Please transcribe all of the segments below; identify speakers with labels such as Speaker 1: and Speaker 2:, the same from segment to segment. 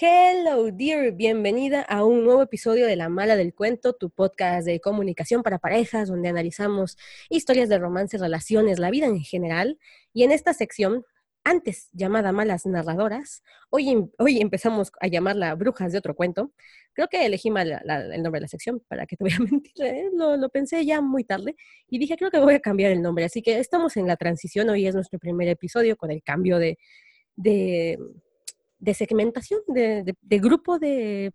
Speaker 1: Hello, dear, bienvenida a un nuevo episodio de La Mala del Cuento, tu podcast de comunicación para parejas, donde analizamos historias de romance, relaciones, la vida en general. Y en esta sección, antes llamada Malas Narradoras, hoy, em, hoy empezamos a llamarla Brujas de otro cuento. Creo que elegí mal el nombre de la sección, para que te voy a mentir, ¿eh? lo, pensé ya muy tarde y dije, creo que voy a cambiar el nombre. Así que estamos en la transición, hoy es nuestro primer episodio con el cambio de de segmentación, de, grupo, de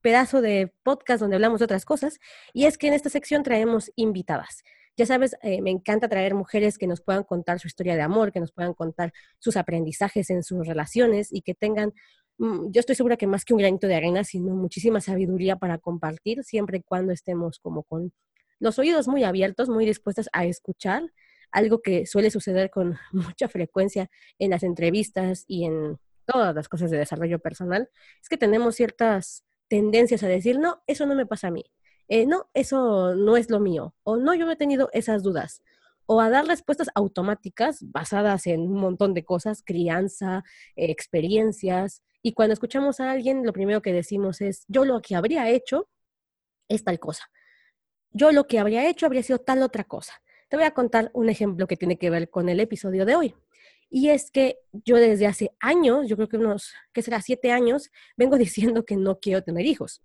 Speaker 1: pedazo de podcast donde hablamos de otras cosas. Y es que en esta sección traemos invitadas. Ya sabes, eh, me encanta traer mujeres que nos puedan contar su historia de amor, que nos puedan contar sus aprendizajes en sus relaciones y que tengan, mm, yo estoy segura que más que un granito de arena, sino muchísima sabiduría para compartir, siempre y cuando estemos como con los oídos muy abiertos, muy dispuestas a escuchar, algo que suele suceder con mucha frecuencia en las entrevistas y en todas las cosas de desarrollo personal, es que tenemos ciertas tendencias a decir, no, eso no me pasa a mí, eh, no, eso no es lo mío, o no, yo no he tenido esas dudas, o a dar respuestas automáticas basadas en un montón de cosas, crianza, experiencias, y cuando escuchamos a alguien, lo primero que decimos es, yo lo que habría hecho es tal cosa. Yo lo que habría hecho habría sido tal otra cosa. Te voy a contar un ejemplo que tiene que ver con el episodio de hoy. Y es que yo desde hace años, yo creo que unos, ¿qué será? Siete años, vengo diciendo que no quiero tener hijos.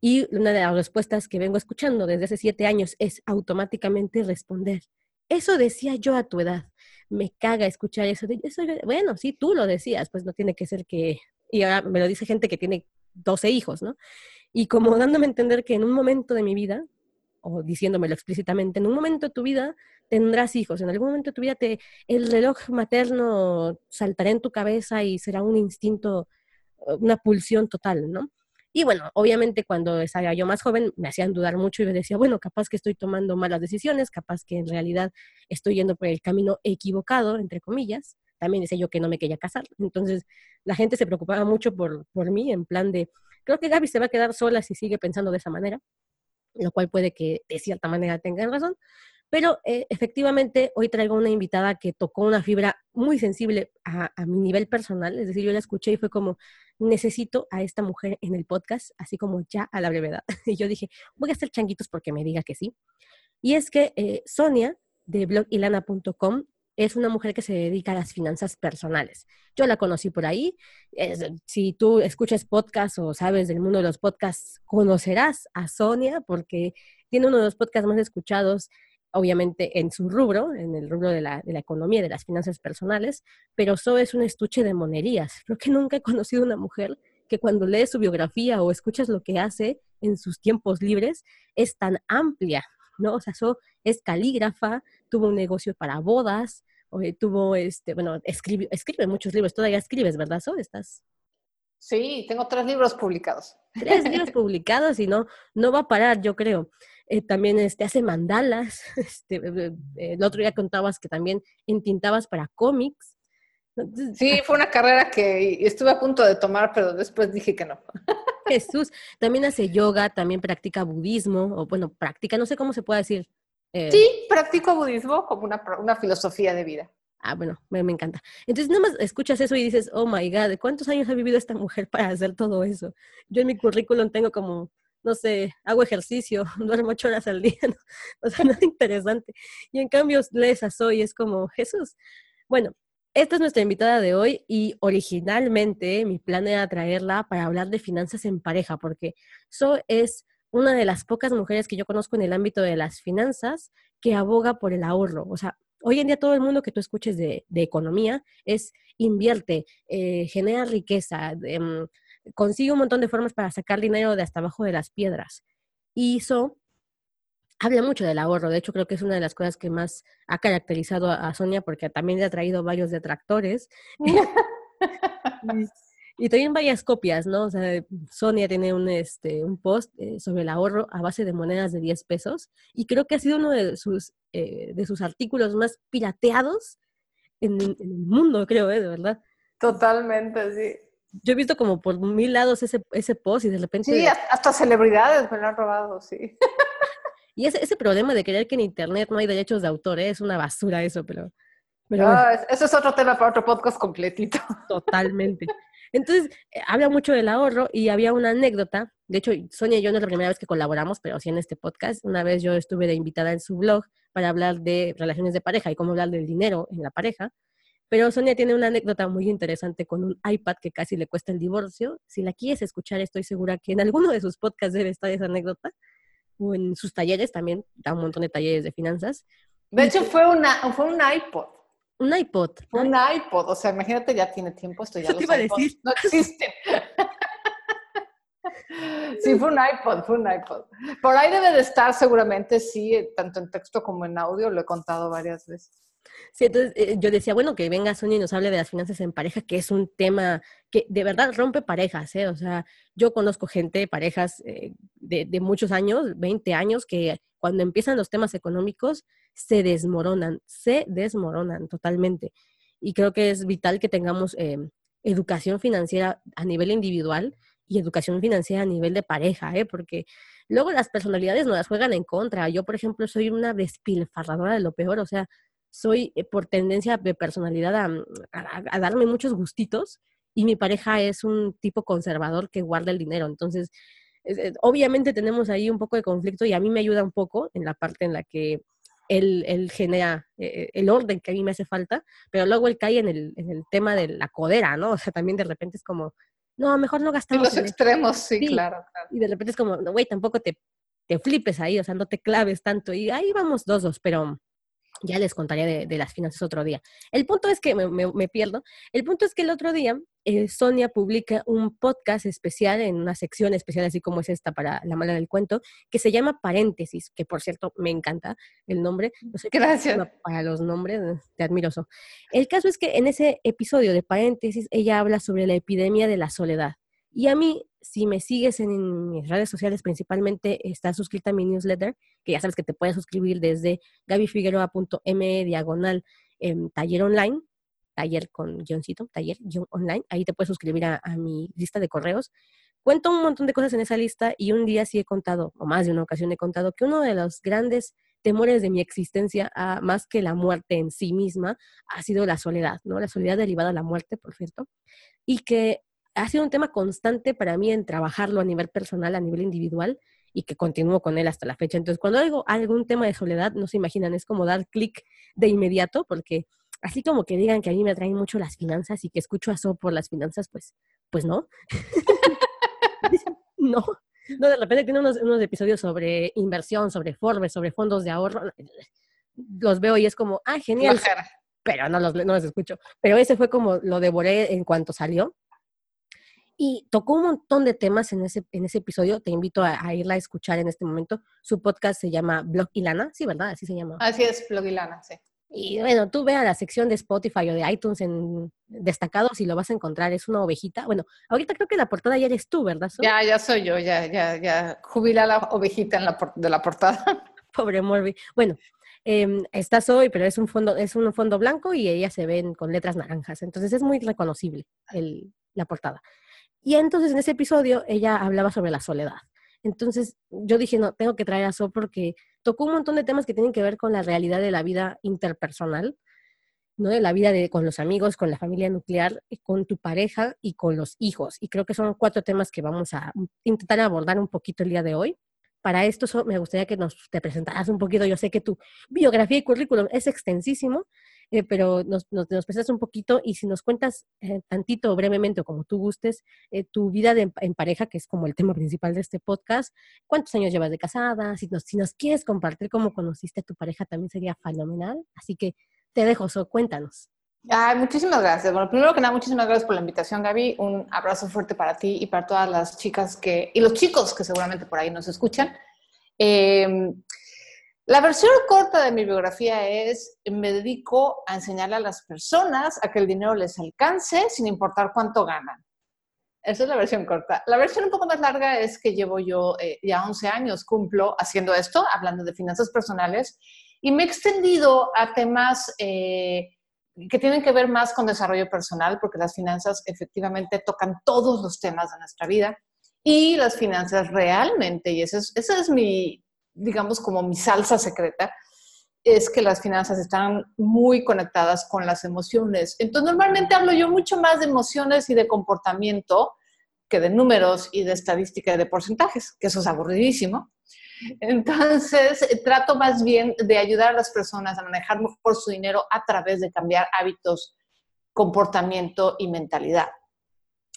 Speaker 1: Y una de las respuestas que vengo escuchando desde hace siete años es automáticamente responder. Eso decía yo a tu edad. Me caga escuchar eso. eso bueno, sí, tú lo decías, pues no tiene que ser que... Y ahora me lo dice gente que tiene 12 hijos, ¿no? Y como dándome a entender que en un momento de mi vida, o diciéndomelo explícitamente, en un momento de tu vida tendrás hijos, en algún momento de tu vida te, el reloj materno saltará en tu cabeza y será un instinto, una pulsión total, ¿no? Y bueno, obviamente cuando estaba yo más joven me hacían dudar mucho y me decía, bueno, capaz que estoy tomando malas decisiones, capaz que en realidad estoy yendo por el camino equivocado, entre comillas. También decía yo que no me quería casar. Entonces la gente se preocupaba mucho por, por mí, en plan de, creo que Gaby se va a quedar sola si sigue pensando de esa manera lo cual puede que de cierta manera tengan razón. Pero eh, efectivamente hoy traigo una invitada que tocó una fibra muy sensible a, mi nivel personal, es decir, yo la escuché y fue como, necesito a esta mujer en el podcast, así como ya a la brevedad. Y yo dije, voy a hacer changuitos porque me diga que sí. Y es que eh, Sonia de blogilana.com es una mujer que se dedica a las finanzas personales. Yo la conocí por ahí. si tú escuchas podcasts o sabes del mundo de los podcasts, conocerás a Sonia porque tiene uno de los podcasts más escuchados, obviamente en su rubro, en el rubro de la, de la economía, de las finanzas personales, pero So es un estuche de monerías. Creo que nunca he conocido una mujer que cuando lees su biografía o escuchas lo que hace en sus tiempos libres es tan amplia. ¿No? O sea, So es calígrafa, tuvo un negocio para bodas, tuvo, este, bueno, escribe, escribe muchos libros, todavía escribes, ¿verdad, So? ¿Estás?
Speaker 2: Sí, tengo tres libros publicados.
Speaker 1: Tres libros publicados y no, no va a parar, yo creo. Eh, también este, hace mandalas. Este, eh, eh, el otro día contabas que también entintabas para cómics.
Speaker 2: Sí, fue una carrera que estuve a punto de tomar, pero después dije que no.
Speaker 1: Jesús, también hace yoga, también practica budismo, o bueno, practica, no sé cómo se puede decir.
Speaker 2: Eh, sí, practico budismo como una, una filosofía de vida.
Speaker 1: Ah, bueno, me, encanta. Entonces, nada más escuchas eso y dices, oh my God, ¿cuántos años ha vivido esta mujer para hacer todo eso? Yo en mi currículum tengo como, no sé, hago ejercicio, duermo ocho horas al día, o sea, nada interesante. Y en cambio, lees a Soy, es como, Jesús. Bueno, esta es nuestra invitada de hoy y originalmente mi plan era traerla para hablar de finanzas en pareja, porque So es una de las pocas mujeres que yo conozco en el ámbito de las finanzas que aboga por el ahorro. O sea, hoy en día todo el mundo que tú escuches de, economía es invierte, eh, genera riqueza, em, consigue un montón de formas para sacar dinero de hasta abajo de las piedras. Y eso habla mucho del ahorro. De hecho, creo que es una de las cosas que más ha caracterizado a, Sonia porque también le ha traído varios detractores. y, también varias copias, ¿no? O sea, Sonia tiene un, este, un post eh, sobre el ahorro a base de monedas de 10 pesos y creo que ha sido uno de sus, eh, de sus artículos más pirateados en, el mundo, creo, ¿eh? De verdad.
Speaker 2: Totalmente, sí.
Speaker 1: Yo he visto como por mil lados ese, ese post y de repente...
Speaker 2: Sí, hasta celebridades me lo han robado, sí.
Speaker 1: Y ese, ese problema de creer que en Internet no hay derechos de autor, ¿eh? es una basura eso, pero...
Speaker 2: pero eso es otro tema para otro podcast completito.
Speaker 1: Totalmente. Entonces, eh, habla mucho del ahorro y había una anécdota. De hecho, Sonia y yo no es la primera vez que colaboramos, pero sí en este podcast. Una vez yo estuve de invitada en su blog para hablar de relaciones de pareja y cómo hablar del dinero en la pareja. Pero Sonia tiene una anécdota muy interesante con un iPad que casi le cuesta el divorcio. Si la quieres escuchar, estoy segura que en alguno de sus podcasts debe estar esa anécdota. O en sus talleres también, da un montón de talleres de finanzas.
Speaker 2: De hecho, fue, una, fue un iPod.
Speaker 1: Un iPod.
Speaker 2: Fue un iPod. O sea, imagínate, ya tiene tiempo esto. Ya los
Speaker 1: iba a decir.
Speaker 2: no existen. Sí, fue un iPod, fue un iPod. Por ahí debe de estar seguramente, sí, tanto en texto como en audio, lo he contado varias veces.
Speaker 1: Sí, entonces eh, yo decía, bueno, que venga Sonia y nos hable de las finanzas en pareja, que es un tema que de verdad rompe parejas, ¿eh? O sea, yo conozco gente, parejas eh, de, muchos años, 20 años, que cuando empiezan los temas económicos se desmoronan, se desmoronan totalmente. Y creo que es vital que tengamos eh, educación financiera a nivel individual y educación financiera a nivel de pareja, ¿eh? porque luego las personalidades no las juegan en contra. Yo, por ejemplo, soy una despilfarradora de lo peor, o sea, soy eh, por tendencia de personalidad mm, a, darme muchos gustitos y mi pareja es un tipo conservador que guarda el dinero. Entonces, obviamente tenemos ahí un poco de conflicto y a mí me ayuda un poco en la parte en la que él, él genera eh, el orden que a mí me hace falta, pero luego él cae en el, en el tema de la codera, ¿no? O sea, también de repente es como, no, mejor no gastamos.
Speaker 2: En los extremos, sí, claro,
Speaker 1: Y de repente es como, no, güey, tampoco te, te flipes ahí, o sea, no te claves tanto. Y ahí vamos dos, dos, pero ya les contaré de, las finanzas otro día. El punto es que me, pierdo. El punto es que el otro día eh, Sonia publica un podcast especial en una sección especial, así como es esta para La Mala del Cuento, que se llama Paréntesis, que por cierto me encanta el nombre.
Speaker 2: No sé Gracias.
Speaker 1: Para los nombres, eh, te admiro. El caso es que en ese episodio de Paréntesis, ella habla sobre la epidemia de la soledad. Y a mí, si me sigues en mis redes sociales, principalmente estás suscrita a mi newsletter, que ya sabes que te puedes suscribir desde gabifigueroa.me diagonal en taller online, taller con guioncito, taller online, ahí te puedes suscribir a, mi lista de correos. Cuento un montón de cosas en esa lista y un día sí he contado, o más de una ocasión he contado, que uno de los grandes temores de mi existencia, ah, más que la muerte en sí misma, ha sido la soledad, ¿no? La soledad derivada de la muerte, por cierto, y que ha sido un tema constante para mí en trabajarlo a nivel personal, a nivel individual, y que continúo con él hasta la fecha. Entonces, cuando hago algún tema de soledad, no se imaginan, es como dar clic de inmediato, porque así como que digan que a mí me atraen mucho las finanzas y que escucho a So por las finanzas, pues, pues no. no. No, de repente tiene unos, unos, episodios sobre inversión, sobre Forbes, sobre fondos de ahorro. Los veo y es como, ah, genial. Pero no los, no los escucho. Pero ese fue como lo devoré en cuanto salió. Y tocó un montón de temas en ese, en ese episodio. Te invito a, irla a escuchar en este momento. Su podcast se llama Blog y Lana, sí, ¿verdad? Así se llama.
Speaker 2: Así es, Blog y Lana, sí.
Speaker 1: Y bueno, tú ve a la sección de Spotify o de iTunes en destacados y lo vas a encontrar. Es una ovejita. Bueno, ahorita creo que la portada ya eres tú, ¿verdad?
Speaker 2: Ya, ya soy yo, ya, ya, ya. Jubila la ovejita en la de la portada.
Speaker 1: Pobre Morbi. Bueno, eh, estás hoy, pero es un fondo, es un fondo blanco y ella se ven con letras naranjas. Entonces es muy reconocible el, la portada. Y entonces en ese episodio ella hablaba sobre la soledad. Entonces yo dije, no, tengo que traer a So porque tocó un montón de temas que tienen que ver con la realidad de la vida interpersonal, ¿no? De la vida de, con los amigos, con la familia nuclear, con tu pareja y con los hijos. Y creo que son cuatro temas que vamos a intentar abordar un poquito el día de hoy. Para esto me gustaría que nos te presentaras un poquito. Yo sé que tu biografía y currículum es extensísimo, eh, pero nos, nos, nos, un poquito y si nos cuentas eh, tantito brevemente como tú gustes, eh, tu vida en pareja, que es como el tema principal de este podcast, cuántos años llevas de casada, si nos, si nos quieres compartir cómo conociste a tu pareja también sería fenomenal, así que te dejo, so, cuéntanos.
Speaker 2: Ay, muchísimas gracias. Bueno, primero que nada, muchísimas gracias por la invitación, Gaby. Un abrazo fuerte para ti y para todas las chicas que, y los chicos que seguramente por ahí nos escuchan. Eh, la versión corta de mi biografía es, me dedico a enseñarle a las personas a que el dinero les alcance sin importar cuánto ganan. Esa es la versión corta. La versión un poco más larga es que llevo yo eh, ya 11 años, cumplo haciendo esto, hablando de finanzas personales, y me he extendido a temas eh, que tienen que ver más con desarrollo personal, porque las finanzas efectivamente tocan todos los temas de nuestra vida, y las finanzas realmente, y esa es, esa es mi, digamos, como mi salsa secreta, es que las finanzas están muy conectadas con las emociones. Entonces, normalmente hablo yo mucho más de emociones y de comportamiento que de números y de estadística y de porcentajes, que eso es aburridísimo. Entonces, trato más bien de ayudar a las personas a manejar mejor su dinero a través de cambiar hábitos, comportamiento y mentalidad,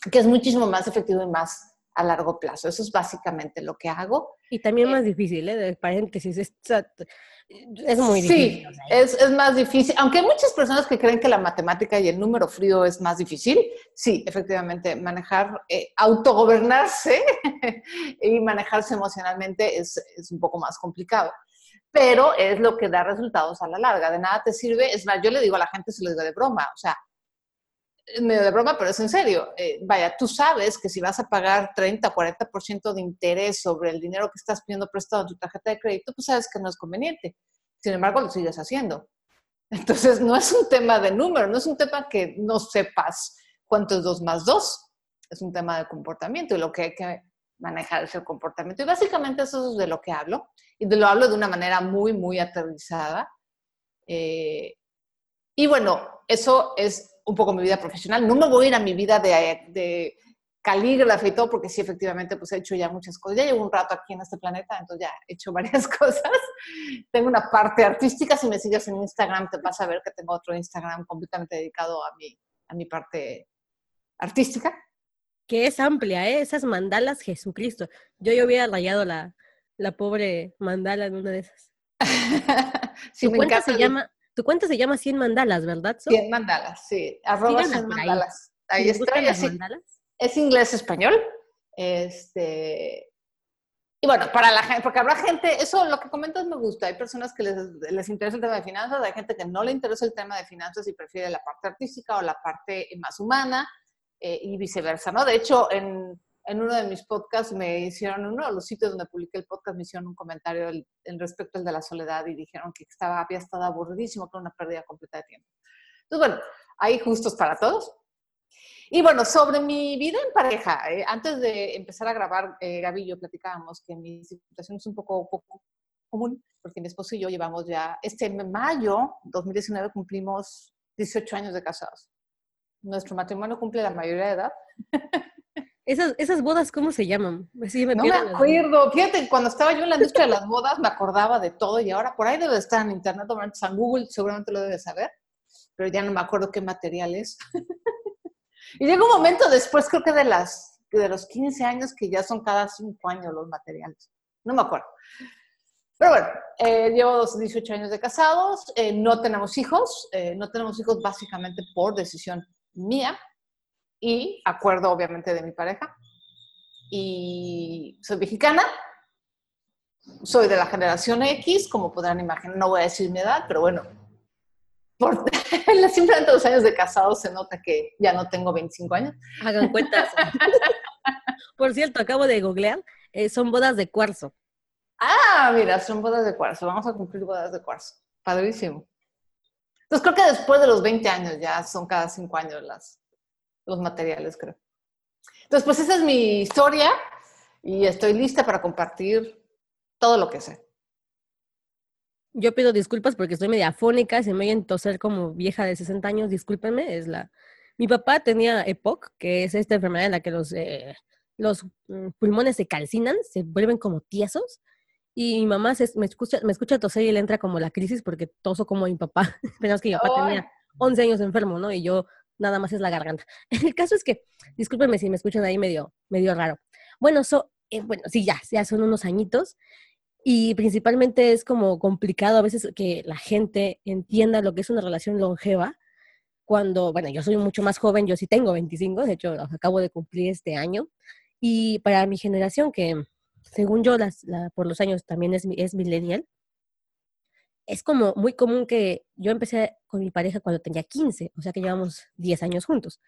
Speaker 2: que es muchísimo más efectivo y más a largo plazo. Eso es básicamente lo que hago.
Speaker 1: Y también más difícil, ¿eh? De paréntesis, es, es muy
Speaker 2: difícil. Sí, es, es, más difícil. Aunque hay muchas personas que creen que la matemática y el número frío es más difícil, sí, efectivamente, manejar, eh, autogobernarse y manejarse emocionalmente es, es un poco más complicado pero es lo que da resultados a la larga. De nada te sirve, es más, yo le digo a la gente, se lo digo de broma, o sea, medio de broma, pero es en serio. Eh, vaya, tú sabes que si vas a pagar 30, 40% de interés sobre el dinero que estás pidiendo prestado en tu tarjeta de crédito, pues sabes que no es conveniente. Sin embargo, lo sigues haciendo. Entonces, no es un tema de número, no es un tema que no sepas cuánto es 2 más 2. Es un tema de comportamiento y lo que hay que manejar es el comportamiento. Y básicamente eso es de lo que hablo. Y de lo hablo de una manera muy, muy aterrizada. Eh, y bueno, eso es un poco mi vida profesional. No me voy a ir a mi vida de, de calígrafa y todo, porque sí, efectivamente, pues he hecho ya muchas cosas. Ya llevo un rato aquí en este planeta, entonces ya he hecho varias cosas. tengo una parte artística. Si me sigues en Instagram, te vas a ver que tengo otro Instagram completamente dedicado a mi, a mi parte artística.
Speaker 1: Que es amplia, ¿eh? Esas mandalas, Jesucristo. Yo ya hubiera rayado la, la pobre mandala en una de esas. sí, me encanta. Se llama, tu cuenta se llama 100 mandalas, ¿verdad?
Speaker 2: 100 mandalas, sí. Arroba 100 mandalas. Ahí, está. Las mandalas? Es inglés-español. Este, y bueno, para la gente, porque habrá gente, eso lo que comentas me gusta, hay personas que les, les, interesa el tema de finanzas, hay gente que no le interesa el tema de finanzas y prefiere la parte artística o la parte más humana eh, y viceversa, ¿no? De hecho, en, en uno de mis podcasts me hicieron, uno de los sitios donde publiqué el podcast, me hicieron un comentario en respecto al de la soledad y dijeron que estaba, había estado aburridísimo, con una pérdida completa de tiempo. Entonces, bueno, hay justos para todos. Y bueno, sobre mi vida en pareja, eh, antes de empezar a grabar, eh, Gaby y yo platicábamos que mi situación es un poco, poco común, porque mi esposo y yo llevamos ya, este mayo 2019 cumplimos 18 años de casados. Nuestro matrimonio cumple la mayoría de edad.
Speaker 1: Esas, esas bodas, ¿cómo se llaman?
Speaker 2: me no me acuerdo. Fíjate, cuando estaba yo en la industria de las bodas me acordaba de todo y ahora por ahí debe estar en internet, o en Google seguramente lo debe saber, pero ya no me acuerdo qué material es. y llega un momento después, creo que de, las, de los 15 años, que ya son cada 5 años los materiales. No me acuerdo. Pero bueno, eh, llevo 18 años de casados, eh, no tenemos hijos, eh, no tenemos hijos básicamente por decisión mía, y acuerdo obviamente de mi pareja. Y soy mexicana, soy de la generación X, como podrán imaginar, no voy a decir mi edad, pero bueno, por simplemente dos años de casado se nota que ya no tengo 25 años.
Speaker 1: Hagan cuentas. por cierto, acabo de googlear, eh, son bodas de cuarzo.
Speaker 2: Ah, mira, son bodas de cuarzo, vamos a cumplir bodas de cuarzo. Padrísimo. Entonces creo que después de los 20 años ya son cada 5 años las, los materiales, creo. Entonces, pues esa es mi historia y estoy lista para compartir todo lo que sé.
Speaker 1: Yo pido disculpas porque estoy media afónica, se me oye toser como vieja de 60 años, discúlpenme, es la... Mi papá tenía EPOC, que es esta enfermedad en la que los, eh, los mm, pulmones se calcinan, se vuelven como tiesos, y mi mamá me, escucha, me escucha toser y le entra como la crisis porque toso como mi papá. Pensamos que mi papá tenía 11 años enfermo, ¿no? Y yo nada más es la garganta. El caso es que, discúlpenme si me escuchan ahí medio, medio raro. Bueno, eh, bueno, sí, ya, ya son unos añitos y principalmente es como complicado a veces que la gente entienda lo que es una relación longeva cuando, bueno, yo soy mucho más joven, yo sí tengo 25, de hecho, acabo de cumplir este año, y para mi generación, que según yo, las, por los años también es, es millennial, es como muy común que yo empecé con mi pareja cuando tenía 15, o sea que llevamos 10 años juntos.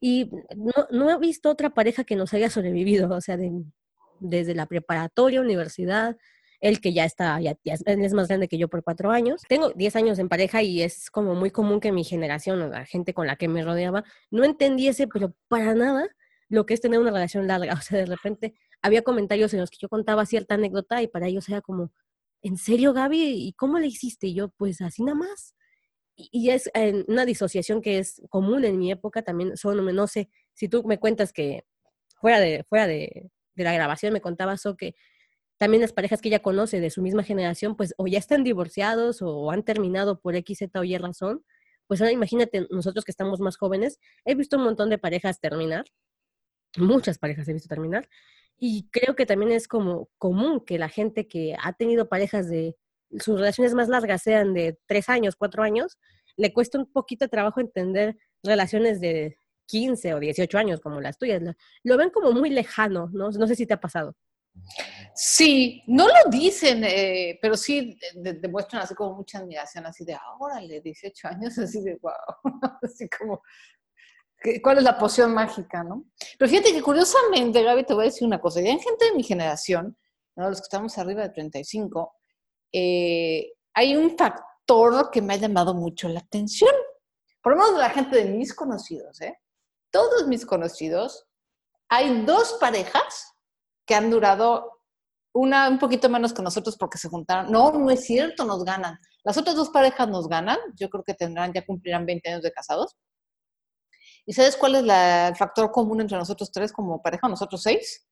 Speaker 1: Y no, no he visto otra pareja que nos haya sobrevivido, o sea, desde la preparatoria, universidad, él que ya está, ya, es más grande que yo por cuatro años. Tengo 10 años en pareja y es como muy común que mi generación o la gente con la que me rodeaba no entendiese, pero para nada, lo que es tener una relación larga. O sea, de repente había comentarios en los que yo contaba cierta anécdota y para ellos era como, ¿en serio, Gaby? ¿Y cómo le hiciste? Y yo, pues así nada más. Y, es una disociación que es común en mi época también. Son, no sé, si tú me cuentas que fuera de, fuera de, la grabación me contabas o que también las parejas que ella conoce de su misma generación, pues o ya están divorciados o han terminado por X, Z o Y razón. Pues ahora imagínate, nosotros que estamos más jóvenes, he visto un montón de parejas terminar, muchas parejas he visto terminar, y creo que también es como común que la gente que ha tenido parejas de sus relaciones más largas sean de tres años, cuatro años, le cuesta un poquito de trabajo entender relaciones de 15 o 18 años como las tuyas. Lo, ven como muy lejano, ¿no? No sé si te ha pasado.
Speaker 2: Sí, no lo dicen, eh, pero sí demuestran así como mucha admiración, así de, órale, 18 años, así de, wow, así como, ¿Cuál es la poción mágica, no? Pero fíjate que curiosamente, Gaby, te voy a decir una cosa. Ya en gente de mi generación, ¿no? los que estamos arriba de 35, eh, hay un factor que me ha llamado mucho la atención. Por lo menos la gente de mis conocidos, ¿eh? Todos mis conocidos, hay dos parejas que han durado una un poquito menos que nosotros porque se juntaron. No, no es cierto, nos ganan. Las otras dos parejas nos ganan. Yo creo que tendrán, ya cumplirán 20 años de casados. ¿Y sabes cuál es el factor común entre nosotros tres como pareja, nosotros seis?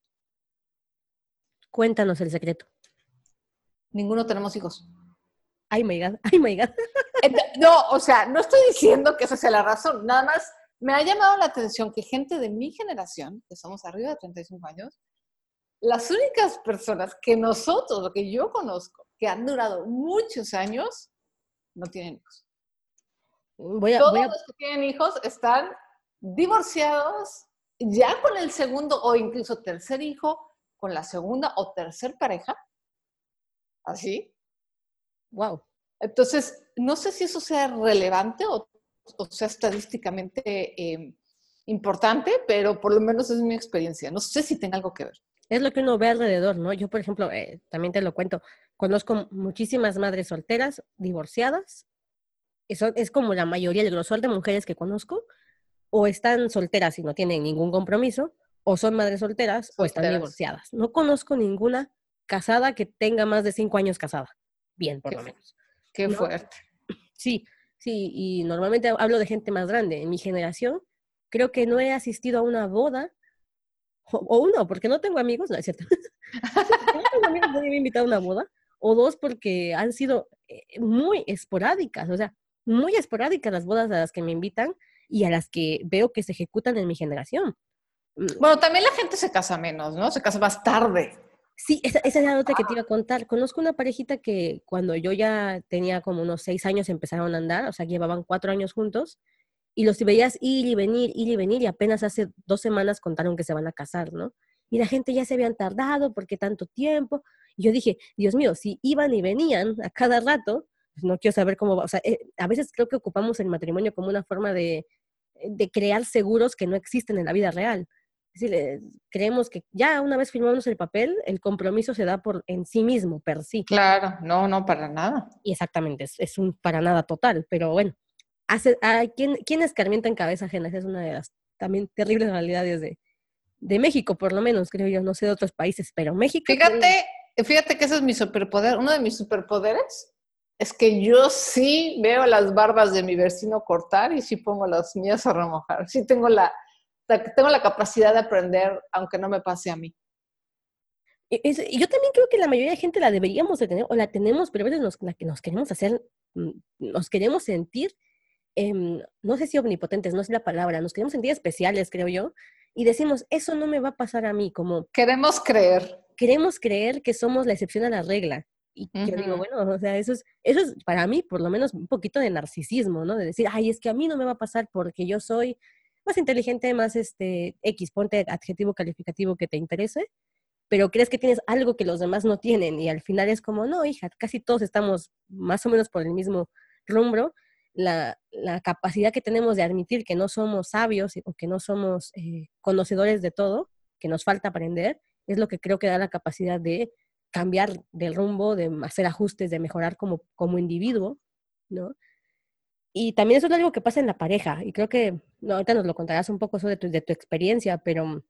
Speaker 1: Cuéntanos el secreto.
Speaker 2: Ninguno tenemos hijos.
Speaker 1: Ay, my God, ay, my God.
Speaker 2: No, o sea, no estoy diciendo que esa sea la razón, nada más me ha llamado la atención que gente de mi generación, que somos arriba de 35 años, las únicas personas que nosotros, lo que yo conozco, que han durado muchos años, no tienen hijos. Voy Todos los que tienen hijos están divorciados, ya con el segundo o incluso tercer hijo, con la segunda o tercer pareja. Así. Wow. Entonces, no sé si eso sea relevante o, sea estadísticamente em, importante, pero por lo menos es mi experiencia. No sé si tenga algo que ver.
Speaker 1: Es lo que uno ve alrededor, ¿no? Yo, por ejemplo, eh, también te lo cuento, conozco muchísimas madres solteras, divorciadas. Eso es como la mayoría, el grosor de mujeres que conozco, o están solteras y no tienen ningún compromiso, o son madres solteras, o están divorciadas. No conozco ninguna casada que tenga más de cinco años casada. Bien, por lo menos.
Speaker 2: Qué fuerte.
Speaker 1: Sí, sí, y normalmente hablo de gente más grande. En mi generación, creo que no he asistido a una boda, o, uno, porque no tengo amigos, no es cierto. no tengo amigos, no me he invitado a una boda, o dos, porque han sido eh, muy esporádicas, o sea, muy esporádicas las bodas a las que me invitan, y a las que veo que se ejecutan en mi generación.
Speaker 2: Mm. Bueno, también la gente se casa menos, ¿no? Se casa más tarde.
Speaker 1: Sí, esa, es la nota que te iba a contar. Conozco una parejita que cuando yo ya tenía como unos seis años empezaron a andar, o sea, llevaban cuatro años juntos, y los veías ir y venir, ir y venir, y apenas hace dos semanas contaron que se van a casar, ¿no? Y la gente ya se habían tardado, porque tanto tiempo? Y yo dije, Dios mío, si iban y venían a cada rato, pues no quiero saber cómo va. O sea, eh, a veces creo que ocupamos el matrimonio como una forma de, de crear seguros que no existen en la vida real. Es decir, eh, creemos que ya una vez firmamos el papel, el compromiso se da por en sí mismo, per sí.
Speaker 2: Claro, no, no, para nada.
Speaker 1: Y exactamente, es, un para nada total, pero bueno, hace, hay quien, quien escarmienta en cabeza ajena, es una de las también terribles realidades de, de México, por lo menos, creo yo, no sé de otros países, pero México.
Speaker 2: Fíjate, fíjate que ese es mi superpoder, uno de mis superpoderes es que yo sí veo las barbas de mi vecino cortar y sí pongo las mías a remojar. Sí tengo la, tengo la capacidad de aprender, aunque no me pase a mí.
Speaker 1: Y yo también creo que la mayoría de gente la deberíamos de tener, o la tenemos, pero a veces nos, la que nos queremos hacer, mm, nos queremos sentir, em, no sé si omnipotentes, no es la palabra, nos queremos sentir especiales, creo yo, y decimos, eso no me va a pasar a mí, como...
Speaker 2: Queremos creer.
Speaker 1: Queremos creer que somos la excepción a la regla. Y yo digo, bueno, o sea, eso es, eso es para mí por lo menos un poquito de narcisismo, ¿no? De decir, ay, es que a mí no me va a pasar porque yo soy más inteligente, más este, X, ponte adjetivo calificativo que te interese, pero crees que tienes algo que los demás no tienen y al final es como, no, hija, casi todos estamos más o menos por el mismo rumbo. La, la capacidad que tenemos de admitir que no somos sabios o que no somos eh, conocedores de todo, que nos falta aprender, es lo que creo que da la capacidad de cambiar del rumbo, de hacer ajustes, de mejorar como, como individuo, ¿no? Y también eso es algo que pasa en la pareja, y creo que, no, ahorita nos lo contarás un poco eso de tu, de tu experiencia, pero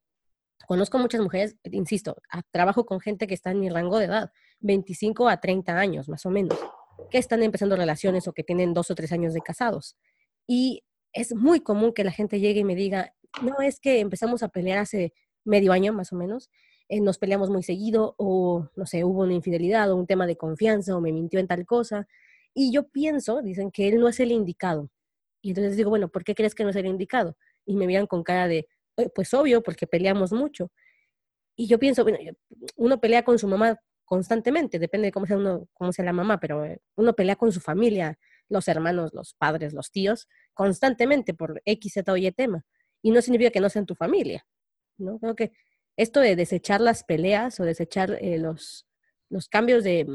Speaker 1: Conozco muchas mujeres, insisto, trabajo con gente que está en mi rango de edad, 25 a 30 años más o menos, que están empezando relaciones o que tienen dos o tres años de casados. Y es muy común que la gente llegue y me diga, no, es que empezamos a pelear hace medio año más o menos, eh, nos peleamos muy seguido o, no sé, hubo una infidelidad o un tema de confianza o me mintió en tal cosa. Y yo pienso, dicen que él no es el indicado. Y entonces digo, bueno, ¿por qué crees que no es el indicado? Y me miran con cara de, pues obvio, porque peleamos mucho. Y yo pienso, bueno, uno pelea con su mamá constantemente, depende de cómo sea uno, cómo sea la mamá, pero eh, uno pelea con su familia, los hermanos, los padres, los tíos, constantemente por X, Z o Y tema. Y no significa que no sean tu familia, ¿no? Creo que esto de desechar las peleas o desechar eh, los, los cambios de,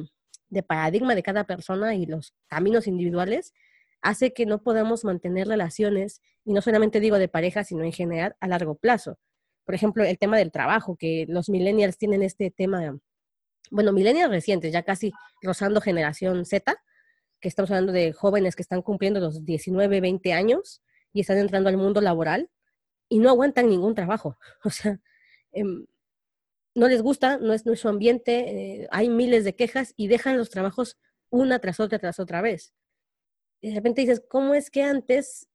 Speaker 1: de paradigma de cada persona y los caminos individuales hace que no podamos mantener relaciones, y no solamente digo de pareja, sino en general a largo plazo. Por ejemplo, el tema del trabajo, que los millennials tienen este tema, bueno, millennials recientes, ya casi rozando generación Z, que estamos hablando de jóvenes que están cumpliendo los 19, 20 años y están entrando al mundo laboral y no aguantan ningún trabajo. O sea, em, no les gusta, no es, su ambiente, eh, hay miles de quejas y dejan los trabajos una tras otra, tras otra vez de repente dices, ¿cómo es que antes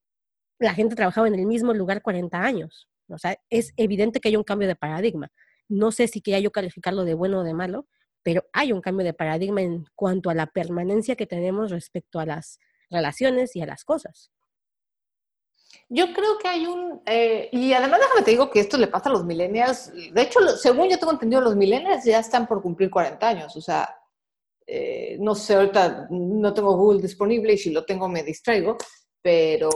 Speaker 1: la gente trabajaba en el mismo lugar 40 años? O sea, es evidente que hay un cambio de paradigma. No sé si quería yo calificarlo de bueno o de malo, pero hay un cambio de paradigma en cuanto a la permanencia que tenemos respecto a las relaciones y a las cosas.
Speaker 2: Yo creo que hay un, eh, y además déjame te digo que esto le pasa a los millennials, de hecho, según yo tengo entendido, los millennials ya están por cumplir 40 años, o sea, eh, no sé, ahorita no tengo Google disponible y si lo tengo me distraigo, pero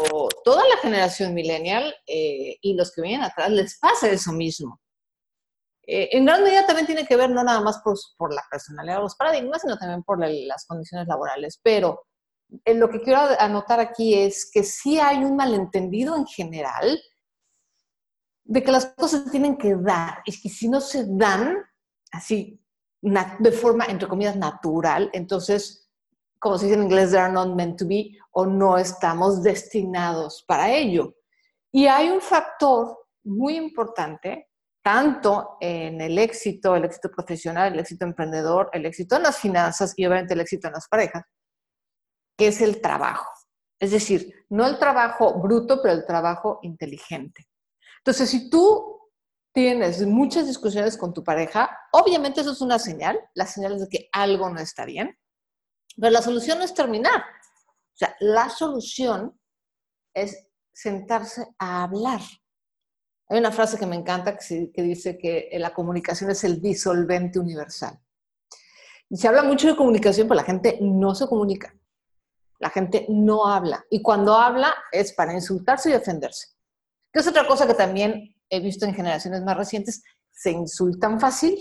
Speaker 2: toda la generación millennial eh, y los que vienen atrás les pasa eso mismo. Eh, en gran medida también tiene que ver no nada más por, la personalidad o los paradigmas, sino también por las condiciones laborales. Pero lo que quiero anotar aquí es que sí hay un malentendido en general de que las cosas tienen que dar y que si no se dan así de forma, entre comillas, natural. Entonces, como se dice en inglés, they are not meant to be o no estamos destinados para ello. Y hay un factor muy importante, tanto en el éxito, el éxito profesional, el éxito emprendedor, el éxito en las finanzas y obviamente el éxito en las parejas, que es el trabajo. Es decir, no el trabajo bruto, pero el trabajo inteligente. Entonces, si tú tienes muchas discusiones con tu pareja, obviamente eso es una señal, la señal es de que algo no está bien, pero la solución no es terminar. O sea, la solución es sentarse a hablar. Hay una frase que me encanta que, dice que la comunicación es el disolvente universal. Y se habla mucho de comunicación, pero la gente no se comunica. La gente no habla. Y cuando habla es para insultarse y ofenderse. Que es otra cosa que también he visto en generaciones más recientes, se insultan fácil,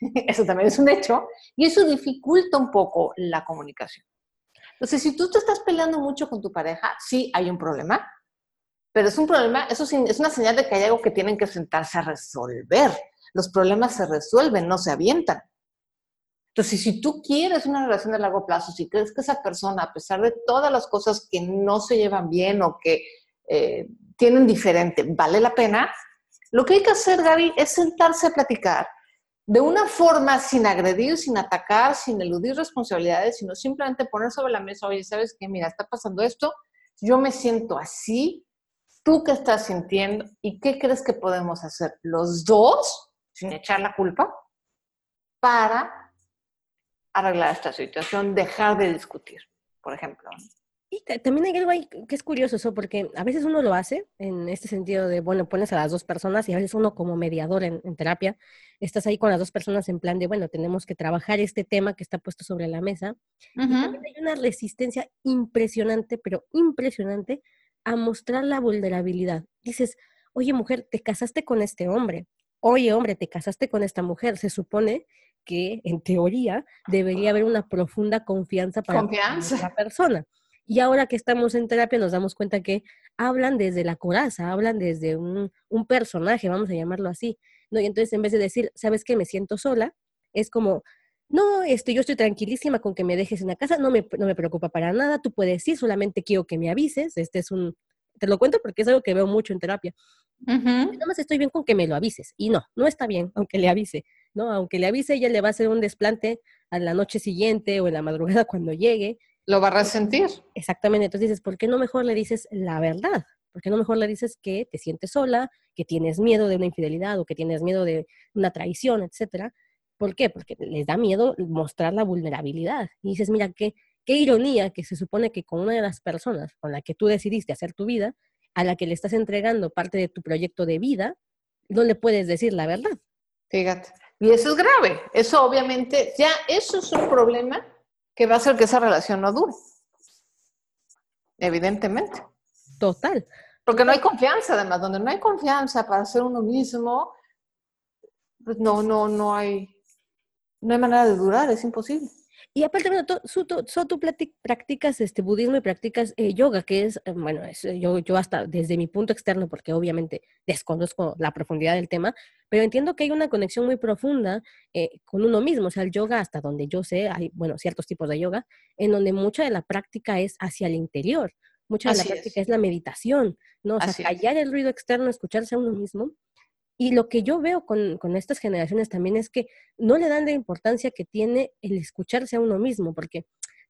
Speaker 2: eso también es un hecho, y eso dificulta un poco la comunicación. Entonces, si tú te estás peleando mucho con tu pareja, sí hay un problema, pero es un problema, eso es una señal de que hay algo que tienen que sentarse a resolver. Los problemas se resuelven, no se avientan. Entonces, si tú quieres una relación de largo plazo, si crees que esa persona, a pesar de todas las cosas que no se llevan bien o que eh, tienen diferente, vale la pena, lo que hay que hacer, Gaby, es sentarse a platicar de una forma sin agredir, sin atacar, sin eludir responsabilidades, sino simplemente poner sobre la mesa, oye, ¿sabes qué? Mira, está pasando esto, yo me siento así, ¿tú qué estás sintiendo? ¿Y qué crees que podemos hacer los dos, sin echar la culpa, para arreglar esta situación, dejar de discutir, por ejemplo?
Speaker 1: Y también hay algo ahí que es curioso eso, porque a veces uno lo hace en este sentido de, bueno, pones a las dos personas y a veces uno como mediador en, terapia, estás ahí con las dos personas en plan de, bueno, tenemos que trabajar este tema que está puesto sobre la mesa. y también hay una resistencia impresionante, pero impresionante, a mostrar la vulnerabilidad. Dices, oye mujer, te casaste con este hombre. Oye hombre, te casaste con esta mujer. Se supone que en teoría debería haber una profunda confianza para la persona. Y ahora que estamos en terapia nos damos cuenta que hablan desde la coraza, hablan desde un, personaje, vamos a llamarlo así. ¿no? Y entonces en vez de decir, ¿sabes qué? Me siento sola, es como, no, este, yo estoy tranquilísima con que me dejes en la casa, no me, no me preocupa para nada, tú puedes ir, solamente quiero que me avises, este es un te lo cuento porque es algo que veo mucho en terapia. Nada más estoy bien con que me lo avises. Y no, no está bien, aunque le avise, ¿no? Aunque le avise, ella le va a hacer un desplante a la noche siguiente o en la madrugada cuando llegue.
Speaker 2: Lo va a resentir.
Speaker 1: Exactamente. Entonces dices, ¿por qué no mejor le dices la verdad? ¿Por qué no mejor le dices que te sientes sola, que tienes miedo de una infidelidad o que tienes miedo de una traición, etcétera? ¿Por qué? Porque les da miedo mostrar la vulnerabilidad. Y dices, mira, qué, qué ironía que se supone que con una de las personas con la que tú decidiste hacer tu vida, a la que le estás entregando parte de tu proyecto de vida, no le puedes decir la verdad.
Speaker 2: Fíjate. Y eso es grave. Eso obviamente, ya eso es un problema que va a hacer que esa relación no dure. Evidentemente.
Speaker 1: Total.
Speaker 2: Porque no hay confianza, además, donde no hay confianza para ser uno mismo, pues no, no, no hay, no hay manera de durar, es imposible.
Speaker 1: Y aparte, bueno, tú, tú, practicas este budismo y practicas eh, yoga, que es, eh, bueno, es, eh, yo, yo hasta desde mi punto externo, porque obviamente desconozco la profundidad del tema, pero entiendo que hay una conexión muy profunda con uno mismo. O sea, el yoga, hasta donde yo sé, hay, bueno, ciertos tipos de yoga, en donde mucha de la práctica es hacia el interior. Mucha de la práctica es. la meditación, ¿no? O sea, callar el ruido externo, escucharse a uno mismo y lo que yo veo con, con, estas generaciones también es que no le dan la importancia que tiene el escucharse a uno mismo, porque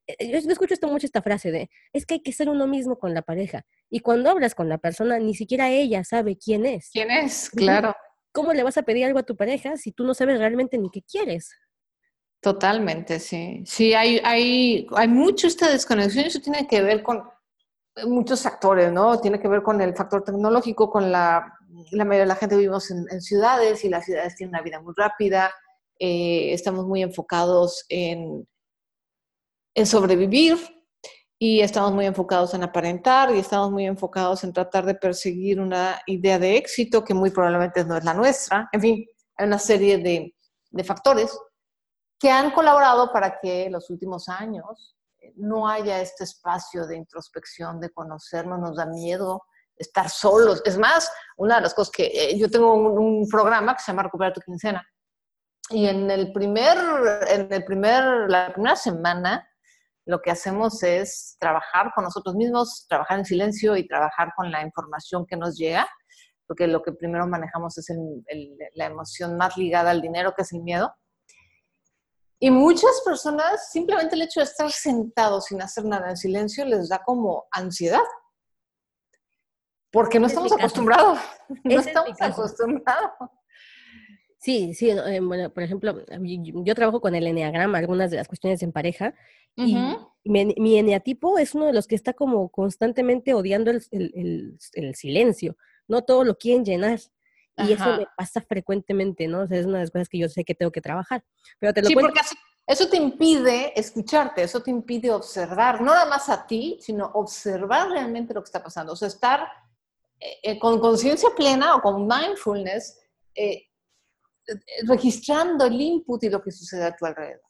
Speaker 1: eh, yo, escucho esto mucho esta frase de, es que hay que ser uno mismo con la pareja. Y cuando hablas con la persona, ni siquiera ella sabe quién es.
Speaker 2: ¿Quién es? Claro.
Speaker 1: ¿Cómo le vas a pedir algo a tu pareja si tú no sabes realmente ni qué quieres?
Speaker 2: Totalmente, sí. Sí, hay, hay, hay mucho esta desconexión. Eso tiene que ver con muchos factores, ¿no? Tiene que ver con el factor tecnológico, con la la mayoría de la gente vivimos en, ciudades y las ciudades tienen una vida muy rápida, eh, estamos muy enfocados en, en sobrevivir y estamos muy enfocados en aparentar y estamos muy enfocados en tratar de perseguir una idea de éxito que muy probablemente no es la nuestra. En fin, hay una serie de, de factores que han colaborado para que los últimos años no haya este espacio de introspección, de conocernos, nos da miedo estar solos. Es más, una de las cosas que eh, yo tengo un, programa que se llama Recupera tu quincena. Y en el primer, en el primer, la primera semana, lo que hacemos es trabajar con nosotros mismos, trabajar en silencio y trabajar con la información que nos llega, porque lo que primero manejamos es la emoción más ligada al dinero, que es el miedo. Y muchas personas, simplemente el hecho de estar sentados sin hacer nada en silencio les da como ansiedad. Porque no estamos acostumbrados. No estamos acostumbrados.
Speaker 1: Sí, sí, eh, bueno, por ejemplo, yo, trabajo con el eneagrama, algunas de las cuestiones en pareja, y mi, eneatipo es uno de los que está como constantemente odiando el, silencio, no todo lo quieren llenar. Y eso me pasa frecuentemente, ¿no? O sea, es una de las cosas que yo sé que tengo que trabajar. Pero te lo
Speaker 2: sí, porque eso te impide escucharte, eso te impide observar, no nada más a ti, sino observar realmente lo que está pasando. O sea, estar eh, con conciencia plena o con mindfulness, eh, registrando el input y lo que sucede a tu alrededor.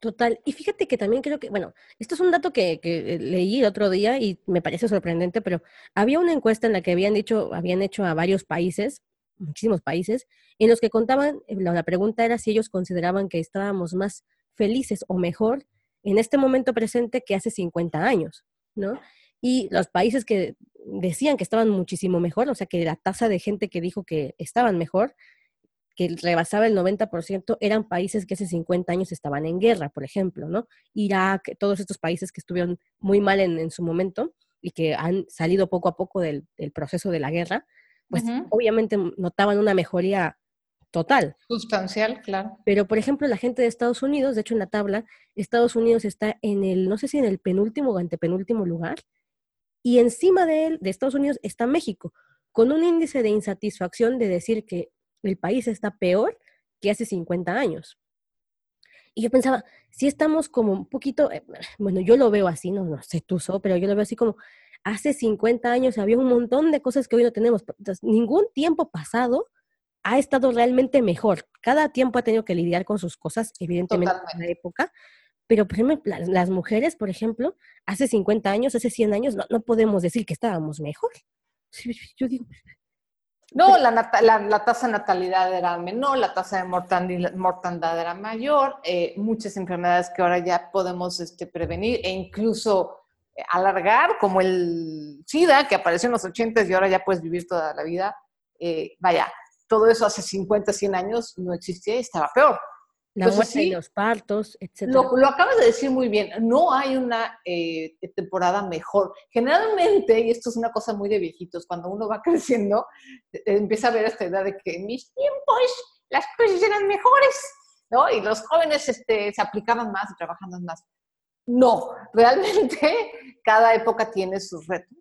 Speaker 1: Total. Y fíjate que también creo que, bueno, esto es un dato que, que, leí el otro día y me parece sorprendente, pero había una encuesta en la que habían dicho, habían hecho a varios países, muchísimos países, en los que contaban, eh, la pregunta era si ellos consideraban que estábamos más felices o mejor en este momento presente que hace 50 años, ¿no? Y los países que decían que estaban muchísimo mejor, o sea que la tasa de gente que dijo que estaban mejor, que rebasaba el 90%, eran países que hace 50 años estaban en guerra, por ejemplo, ¿no? Irak, todos estos países que estuvieron muy mal en, su momento y que han salido poco a poco del, proceso de la guerra, pues obviamente notaban una mejoría total.
Speaker 2: Sustancial, claro.
Speaker 1: Pero, por ejemplo, la gente de Estados Unidos, de hecho en la tabla, Estados Unidos está en el, no sé si en el penúltimo o antepenúltimo lugar, y encima de él, de Estados Unidos, está México, con un índice de insatisfacción de decir que el país está peor que hace 50 años. Y yo pensaba, si estamos como un poquito, eh, bueno, yo lo veo así, no, no sé tú, so, pero yo lo veo así como, hace 50 años había un montón de cosas que hoy no tenemos. Entonces, ningún tiempo pasado ha estado realmente mejor. Cada tiempo ha tenido que lidiar con sus cosas, evidentemente en la época, pero, por ejemplo, las, mujeres, por ejemplo, hace 50 años, hace 100 años, no, no podemos decir que estábamos mejor. Yo digo...
Speaker 2: No, la, la, tasa de natalidad era menor, la tasa de mortandad, era mayor, eh, muchas enfermedades que ahora ya podemos este, prevenir e incluso alargar, como el SIDA que apareció en los 80 y ahora ya puedes vivir toda la vida. Eh, vaya, todo eso hace 50, 100 años no existía y estaba peor.
Speaker 1: La muerte y los partos, etc.
Speaker 2: Lo, lo, acabas de decir muy bien, no hay una eh, temporada mejor. Generalmente, y esto es una cosa muy de viejitos, cuando uno va creciendo, eh, empieza a ver esta idea de que en mis tiempos las cosas eran mejores, ¿no? Y los jóvenes este, se aplicaban más y trabajaban más. No, realmente cada época tiene sus retos.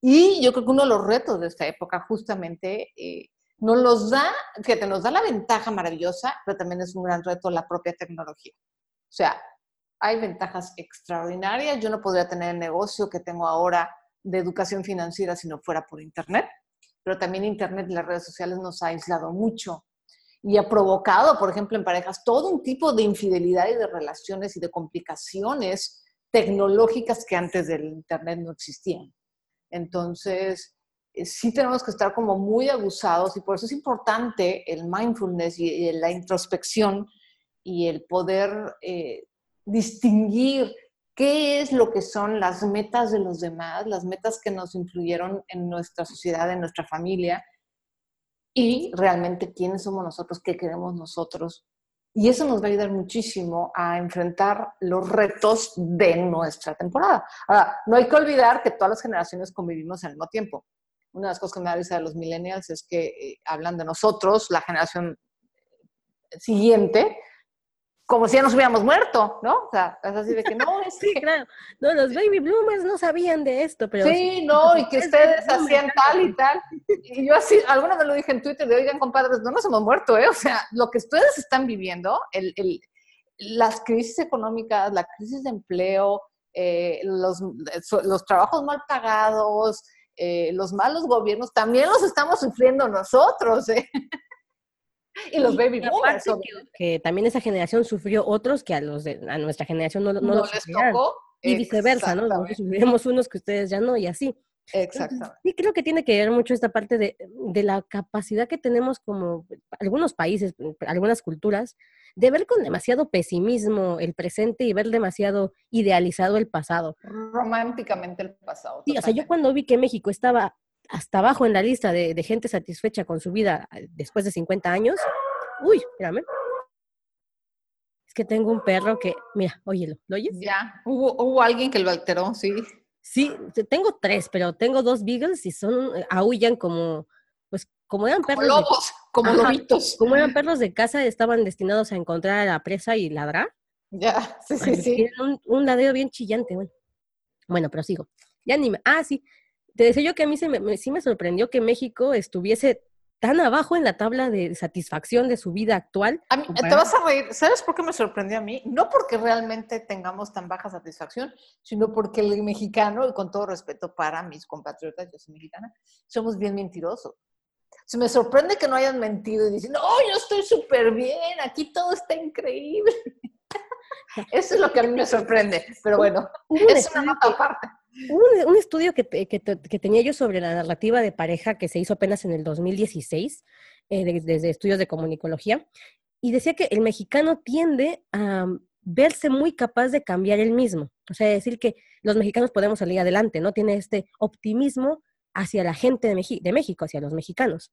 Speaker 2: Y yo creo que uno de los retos de esta época justamente eh, nos los da, fíjate, nos da la ventaja maravillosa, pero también es un gran reto la propia tecnología. O sea, hay ventajas extraordinarias. Yo no podría tener el negocio que tengo ahora de educación financiera si no fuera por Internet, pero también Internet y las redes sociales nos ha aislado mucho y ha provocado, por ejemplo, en parejas todo un tipo de infidelidad y de relaciones y de complicaciones tecnológicas que antes del Internet no existían. Entonces, eh, sí tenemos que estar como muy abusados y por eso es importante el mindfulness y, la introspección y el poder eh, distinguir qué es lo que son las metas de los demás, las metas que nos influyeron en nuestra sociedad, en nuestra familia y realmente quiénes somos nosotros, qué queremos nosotros. Y eso nos va a ayudar muchísimo a enfrentar los retos de nuestra temporada. Ahora, no hay que olvidar que todas las generaciones convivimos al mismo tiempo una de las cosas que me da risa de los millennials es que eh, hablan de nosotros, la generación siguiente, como si ya nos hubiéramos muerto, ¿no? O sea, es así de que no, es
Speaker 1: sí, claro. No, los baby bloomers no sabían de esto, pero...
Speaker 2: Sí, no, y que ustedes hacían tal y tal. Y yo así, alguna vez lo dije en Twitter, de, oigan, compadres, no nos hemos muerto, ¿eh? O sea, lo que ustedes están viviendo, el, el, las crisis económicas, la crisis de empleo, eh, los, los trabajos mal pagados, eh, los malos gobiernos también los estamos sufriendo nosotros, ¿eh? y los baby boomers.
Speaker 1: Que, también esa generación sufrió otros que a los de a nuestra generación no, no, les tocó. Y viceversa, ¿no? Nosotros sufrimos unos que ustedes ya no, y así.
Speaker 2: Exacto.
Speaker 1: Sí, creo que tiene que ver mucho esta parte de, de, la capacidad que tenemos como algunos países, algunas culturas, de ver con demasiado pesimismo el presente y ver demasiado idealizado el pasado.
Speaker 2: Románticamente el pasado.
Speaker 1: Sí, o sea, yo cuando vi que México estaba hasta abajo en la lista de, de, gente satisfecha con su vida eh, después de 50 años, uy, espérame. Es que tengo un perro que, mira, óyelo, ¿lo oyes?
Speaker 2: Ya, hubo, hubo alguien que lo alteró, sí.
Speaker 1: Sí, tengo tres, pero tengo dos beagles y son, eh, aullan como, pues como eran perros.
Speaker 2: Como lobos, como lobitos.
Speaker 1: Como eran perros de casa, estaban destinados a encontrar a la presa y ladrar.
Speaker 2: Ya, sí, sí, sí.
Speaker 1: Tienen un, un, ladeo bien chillante, bueno. Bueno, pero sigo. Ya ni me, ah, sí. Te decía yo que a mí se me, sí me sorprendió que México estuviese tan abajo en la tabla de satisfacción de su vida actual.
Speaker 2: A mí, te vas a reír. ¿Sabes por qué me sorprendió a mí? No porque realmente tengamos tan baja satisfacción, sino porque el mexicano, y con todo respeto para mis compatriotas, yo soy mexicana, somos bien mentirosos. Se me sorprende que no hayan mentido y dicen, oh, yo estoy súper bien, aquí todo está increíble. Eso es lo que a mí me sorprende, pero bueno, es una nota aparte.
Speaker 1: Un, estudio que, que, tenía yo sobre la narrativa de pareja que se hizo apenas en el 2016, eh, desde estudios de comunicología, y decía que el mexicano tiende a verse muy capaz de cambiar el mismo. O sea, decir que los mexicanos podemos salir adelante, ¿no? Tiene este optimismo hacia la gente de, de México, hacia los mexicanos.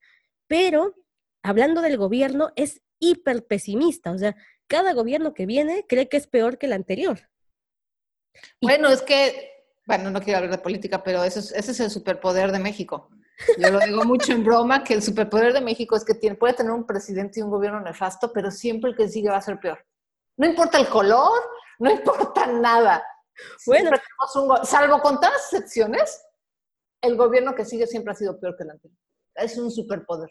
Speaker 1: Pero, hablando del gobierno, es hiper pesimista. O sea, cada gobierno que viene cree que es peor que el anterior.
Speaker 2: Bueno, es que, bueno, no quiero hablar de política, pero ese es, ese es el superpoder de México. Yo lo digo mucho en broma, que el superpoder de México es que tiene, puede tener un presidente y un gobierno nefasto, pero siempre el que sigue va a ser peor. No importa el color, no importa nada. Bueno, un, salvo con todas las excepciones, el gobierno que sigue siempre ha sido peor que el anterior. Es un superpoder.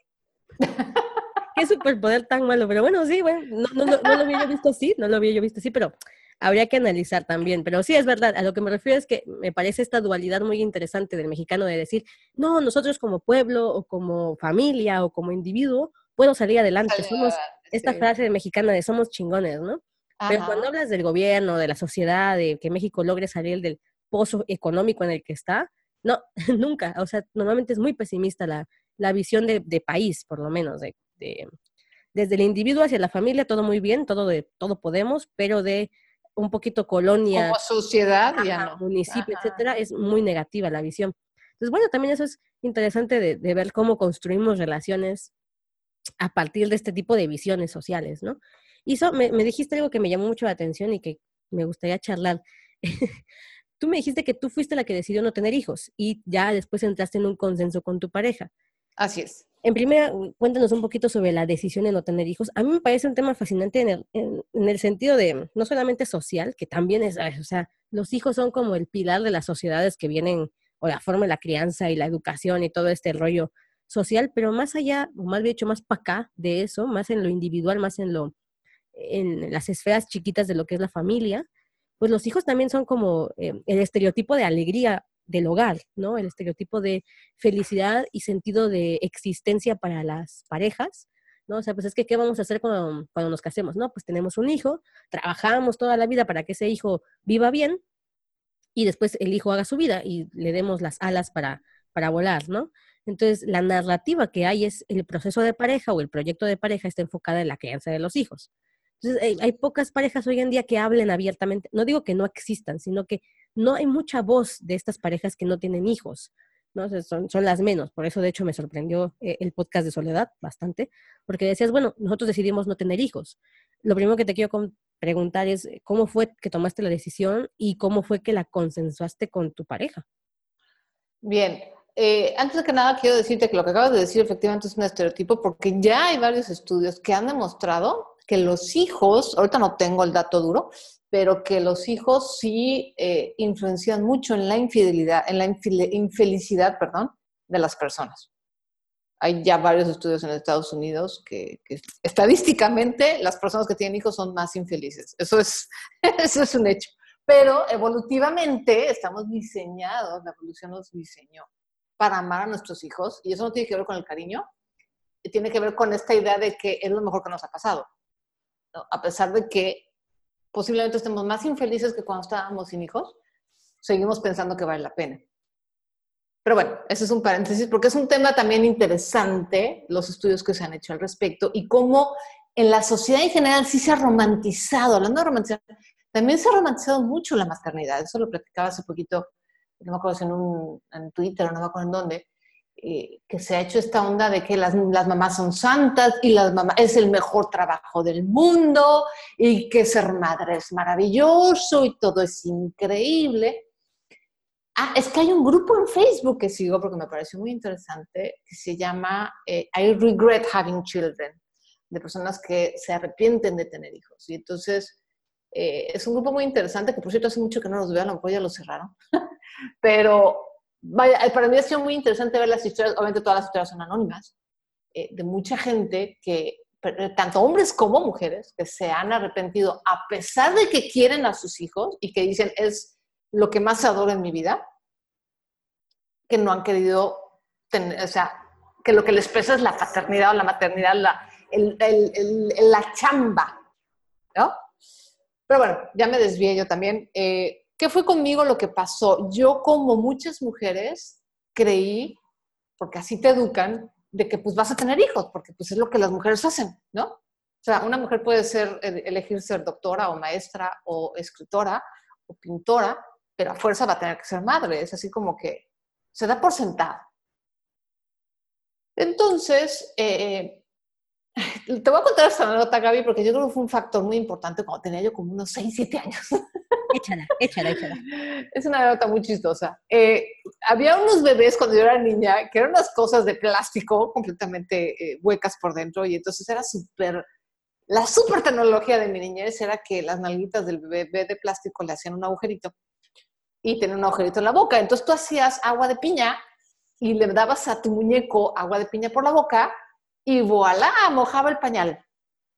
Speaker 1: Qué superpoder tan malo, pero bueno, sí, bueno, no, no, no, lo había visto así, no lo había yo visto así, pero habría que analizar también. Pero sí, es verdad, a lo que me refiero es que me parece esta dualidad muy interesante del mexicano de decir, no, nosotros como pueblo o como familia o como individuo puedo salir adelante. Somos esta frase mexicana de somos chingones, ¿no? Pero cuando hablas del gobierno, de la sociedad, de que México logre salir del pozo económico en el que está, no, nunca. O sea, normalmente es muy pesimista la, la visión de, de, país, por lo menos. De, de, desde el individuo hacia la familia, todo muy bien, todo, de, todo podemos, pero de un poquito colonia.
Speaker 2: Como sociedad, ya no.
Speaker 1: Municipio, etcétera, es muy negativa la visión. Entonces, bueno, también eso es interesante de, de, ver cómo construimos relaciones a partir de este tipo de visiones sociales, ¿no? Y eso, me, me dijiste algo que me llamó mucho la atención y que me gustaría charlar. tú me dijiste que tú fuiste la que decidió no tener hijos y ya después entraste en un consenso con tu pareja.
Speaker 2: Así es.
Speaker 1: En primera, cuéntanos un poquito sobre la decisión de no tener hijos. A mí me parece un tema fascinante en el, en, el sentido de, no solamente social, que también es, o sea, los hijos son como el pilar de las sociedades que vienen, o la forma de la crianza y la educación y todo este rollo social, pero más allá, o más bien hecho más para acá de eso, más en lo individual, más en lo, en las esferas chiquitas de lo que es la familia, pues los hijos también son como eh, el estereotipo de alegría del hogar, ¿no? El estereotipo de felicidad y sentido de existencia para las parejas, ¿no? O sea, pues es que, ¿qué vamos a hacer cuando, cuando nos casemos? No, pues tenemos un hijo, trabajamos toda la vida para que ese hijo viva bien y después el hijo haga su vida y le demos las alas para, para volar, ¿no? Entonces, la narrativa que hay es el proceso de pareja o el proyecto de pareja está enfocada en la crianza de los hijos. Entonces, hay, pocas parejas hoy en día que hablen abiertamente. No digo que no existan, sino que no hay mucha voz de estas parejas que no tienen hijos. ¿no? son, son, las menos. Por eso, de hecho, me sorprendió eh, el podcast de Soledad bastante, porque decías, bueno, nosotros decidimos no tener hijos. Lo primero que te quiero preguntar es, ¿cómo fue que tomaste la decisión y cómo fue que la consensuaste con tu pareja?
Speaker 2: Bien, eh, antes que nada quiero decirte que lo que acabas de decir efectivamente es un estereotipo porque ya hay varios estudios que han demostrado que los hijos, ahorita no tengo el dato duro, pero que los hijos sí eh, influencian mucho en la infidelidad, en la infelicidad, perdón, de las personas. Hay ya varios estudios en Estados Unidos que, estadísticamente las personas que tienen hijos son más infelices. Eso es, eso es un hecho. Pero evolutivamente estamos diseñados, la evolución nos diseñó para amar a nuestros hijos y eso no tiene que ver con el cariño, tiene que ver con esta idea de que es lo mejor que nos ha pasado a pesar de que posiblemente estemos más infelices que cuando estábamos sin hijos, seguimos pensando que vale la pena. Pero bueno, ese es un paréntesis porque es un tema también interesante, los estudios que se han hecho al respecto y cómo en la sociedad en general sí se ha romantizado, hablando de romantizar, también se ha romantizado mucho la maternidad. Eso lo platicaba hace poquito, no me acuerdo si en, un, en Twitter o no me acuerdo en dónde, eh, que se ha hecho esta onda de que las, las, mamás son santas y las mamás es el mejor trabajo del mundo y que ser madre es maravilloso y todo es increíble. Ah, es que hay un grupo en Facebook que sigo porque me pareció muy interesante que se llama eh, I Regret Having Children, de personas que se arrepienten de tener hijos. Y entonces eh, es un grupo muy interesante que por cierto hace mucho que no los veo, a lo mejor ya lo cerraron, pero vaya, eh, para mí ha sido muy interesante ver las historias, obviamente todas las historias son anónimas, eh, de mucha gente que, eh, tanto hombres como mujeres, que se han arrepentido a pesar de que quieren a sus hijos y que dicen es lo que más adoro en mi vida, que no han querido tener, o sea, que lo que les pesa es la paternidad o la maternidad, la, el, el, la chamba, ¿no? Pero bueno, ya me desvié yo también. Eh, ¿Qué fue conmigo lo que pasó? Yo, como muchas mujeres, creí, porque así te educan, de que pues vas a tener hijos, porque pues es lo que las mujeres hacen, ¿no? O sea, una mujer puede ser, eh, elegir ser doctora o maestra o escritora o pintora, pero a fuerza va a tener que ser madre. Es así como que se da por sentado. Entonces, eh, te voy a contar esta anécdota, Gaby, porque yo creo que fue un factor muy importante cuando tenía yo como unos 6, 7 años.
Speaker 1: Échala, échala, échala.
Speaker 2: Es una anécdota muy chistosa. Eh, había unos bebés cuando yo era niña que eran unas cosas de plástico completamente eh, huecas por dentro y entonces era súper... La súper tecnología de mi niñez era que las nalguitas del bebé de plástico le hacían un agujerito y tenía un agujerito en la boca. Entonces tú hacías agua de piña y le dabas a tu muñeco agua de piña por la boca y voilà, mojaba el pañal.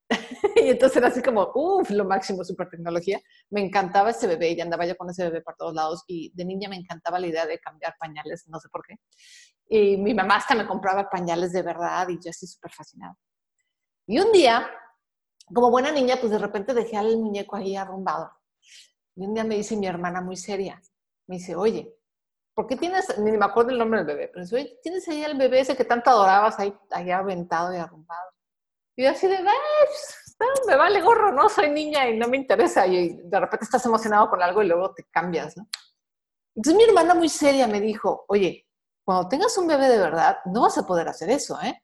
Speaker 2: y entonces era así como, uff, lo máximo, super tecnología. Me encantaba ese bebé y andaba yo con ese bebé por todos lados. Y de niña me encantaba la idea de cambiar pañales, no sé por qué. Y mi mamá hasta me compraba pañales de verdad y yo así súper fascinada. Y un día, como buena niña, pues de repente dejé al muñeco ahí arrumbado. Y un día me dice mi hermana muy seria, me dice, oye, ¿por qué tienes, ni me acuerdo el nombre del bebé, pero dice, oye, tienes ahí al bebé ese que tanto adorabas ahí, ahí aventado y arrumbado? Y así de, me vale gorro, ¿no? Soy niña y no me interesa. Y de repente estás emocionado con algo y luego te cambias, ¿no? Entonces mi hermana muy seria me dijo, oye, cuando tengas un bebé de verdad, no vas a poder hacer eso, ¿eh?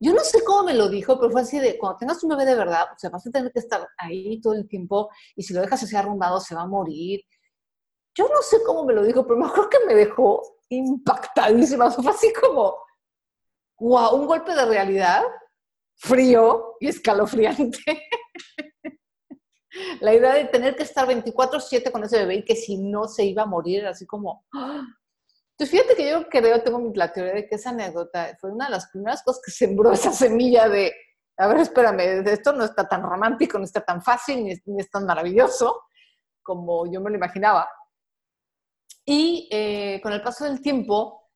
Speaker 2: Yo no sé cómo me lo dijo, pero fue así de, cuando tengas un bebé de verdad, o sea, vas a tener que estar ahí todo el tiempo y si lo dejas así arrumbado se va a morir. Yo no sé cómo me lo dijo, pero me acuerdo que me dejó impactadísima. Fue así como, wow, un golpe de realidad frío y escalofriante. la idea de tener que estar 24/7 con ese bebé y que si no se iba a morir, así como... ¡ah! Entonces, fíjate que yo creo, tengo la teoría de que esa anécdota fue una de las primeras cosas que sembró esa semilla de, a ver, espérame, esto no está tan romántico, no está tan fácil, ni es, tan maravilloso como yo me lo imaginaba. Y eh, con el paso del tiempo,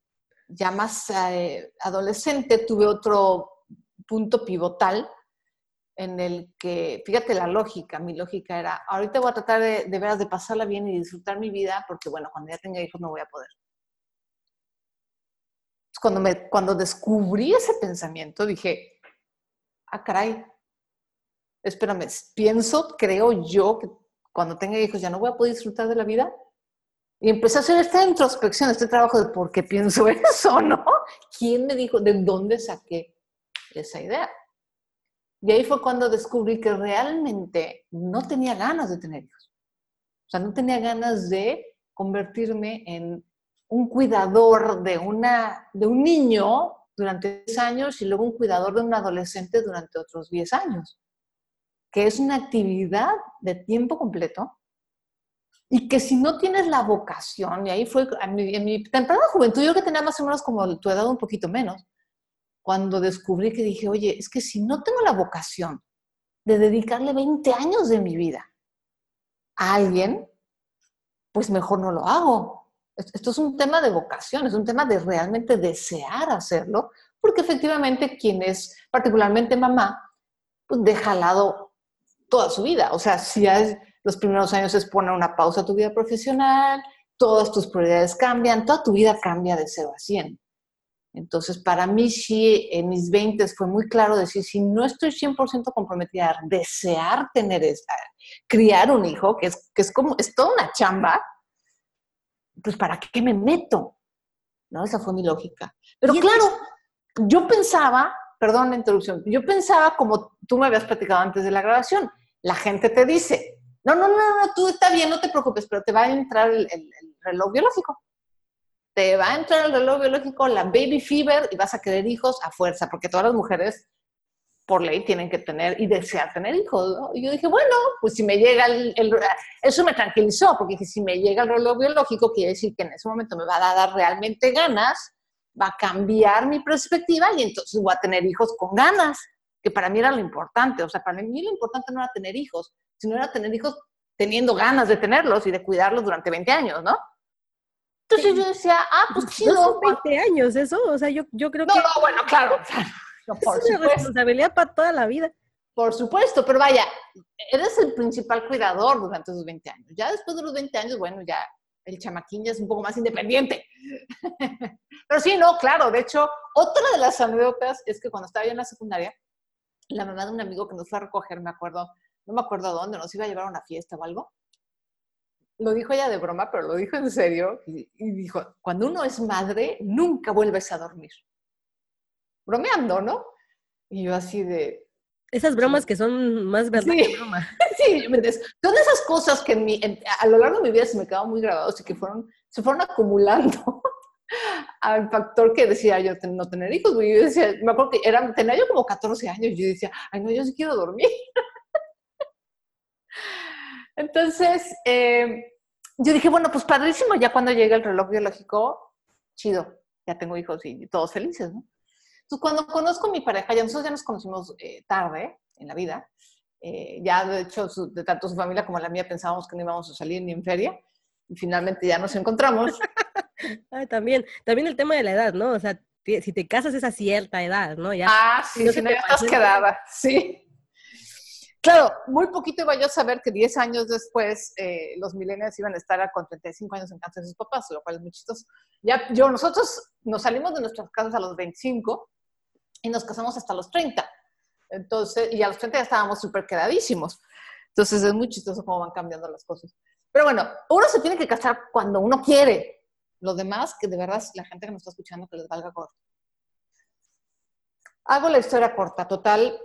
Speaker 2: ya más eh, adolescente, tuve otro punto pivotal en el que, fíjate la lógica, mi lógica era, ahorita voy a tratar de, de veras de pasarla bien y disfrutar mi vida, porque bueno, cuando ya tenga hijos no voy a poder. Cuando, me, cuando descubrí ese pensamiento, dije, ah, caray, espérame, pienso, creo yo que cuando tenga hijos ya no voy a poder disfrutar de la vida. Y empecé a hacer esta introspección, este trabajo de por qué pienso eso, ¿no? ¿Quién me dijo? ¿De dónde saqué esa idea? Y ahí fue cuando descubrí que realmente no tenía ganas de tener hijos. O sea, no tenía ganas de convertirme en un cuidador de, una, de un niño durante 10 años y luego un cuidador de un adolescente durante otros 10 años, que es una actividad de tiempo completo y que si no tienes la vocación, y ahí fue en mi, en mi temprana juventud, yo que tenía más o menos como tu edad un poquito menos, cuando descubrí que dije, oye, es que si no tengo la vocación de dedicarle 20 años de mi vida a alguien, pues mejor no lo hago. Esto es un tema de vocación, es un tema de realmente desear hacerlo, porque efectivamente quien es particularmente mamá, pues deja al lado toda su vida. O sea, si es, los primeros años es poner una pausa a tu vida profesional, todas tus prioridades cambian, toda tu vida cambia de 0 a 100. Entonces, para mí sí, en mis 20 fue muy claro decir, si no estoy 100% comprometida a desear tener, criar un hijo, que es, que es como, es toda una chamba, pues ¿para qué me meto? ¿No? Esa fue mi lógica. Pero claro, yo pensaba, perdón la interrupción, yo pensaba como tú me habías platicado antes de la grabación, la gente te dice, no, no, no, no, tú está bien, no te preocupes, pero te va a entrar el, el reloj biológico. Te va a entrar el reloj biológico, la baby fever, y vas a querer hijos a fuerza, porque todas las mujeres por ley tienen que tener y desear tener hijos. Y yo dije, bueno, pues si me llega el, Eso me tranquilizó, porque dije, si me llega el reloj biológico, quiere decir que en ese momento me va a dar realmente ganas, va a cambiar mi perspectiva y entonces voy a tener hijos con ganas, que para mí era lo importante. O sea, para mí lo importante no era tener hijos, sino era tener hijos teniendo ganas de tenerlos y de cuidarlos durante 20 años, ¿no? Entonces yo decía, ah, pues chido.
Speaker 1: No son 20 años eso, o sea, yo, yo creo que...
Speaker 2: No, no, bueno, claro
Speaker 1: es una responsabilidad para toda la vida.
Speaker 2: Por supuesto, pero vaya, eres el principal cuidador durante esos 20 años. Ya después de los 20 años, bueno, ya el chamaquín ya es un poco más independiente. pero sí, no, claro. De hecho, otra de las anécdotas es que cuando estaba yo en la secundaria, la mamá de un amigo que nos fue a recoger, me acuerdo, no me acuerdo dónde, nos iba a llevar a una fiesta o algo. Lo dijo ella de broma, pero lo dijo en serio. Y, y dijo, cuando uno es madre, nunca vuelves a dormir bromeando, ¿no? Y yo así de...
Speaker 1: Esas bromas que son más verdad
Speaker 2: sí.
Speaker 1: que broma.
Speaker 2: sí, son esas cosas que a lo largo de mi vida se me quedaron muy grabados y que fueron, se fueron acumulando al factor que decía yo no tener hijos. Yo decía, me acuerdo que era, tenía yo como 14 años y yo decía, ay no, yo sí quiero dormir. Entonces, eh, yo dije, bueno, pues padrísimo, ya cuando llega el reloj biológico, chido, ya tengo hijos y todos felices, ¿no? Entonces, cuando conozco a mi pareja, ya nosotros ya nos conocimos eh, tarde en la vida, eh, ya de hecho, de tanto su familia como la mía pensábamos que no íbamos a salir ni en feria, y finalmente ya nos encontramos.
Speaker 1: también, también el tema de la edad, ¿no? O sea, si te casas es a cierta edad, ¿no?
Speaker 2: Ya, ah, sí, si no ya estás quedada, sí. Claro, muy poquito iba yo a saber que 10 años después eh, los millennials iban a estar con 35 años en casa de sus papás, lo cual es muy chistoso. Ya, yo, nosotros nos salimos de nuestras casas a los 25 y nos casamos hasta los 30. Entonces, y a los 30 ya estábamos súper quedadísimos. Entonces es muy chistoso cómo van cambiando las cosas. Pero bueno, uno se tiene que casar cuando uno quiere. Lo demás, que de verdad la gente que nos está escuchando, que les valga corto. Hago la historia corta. Total,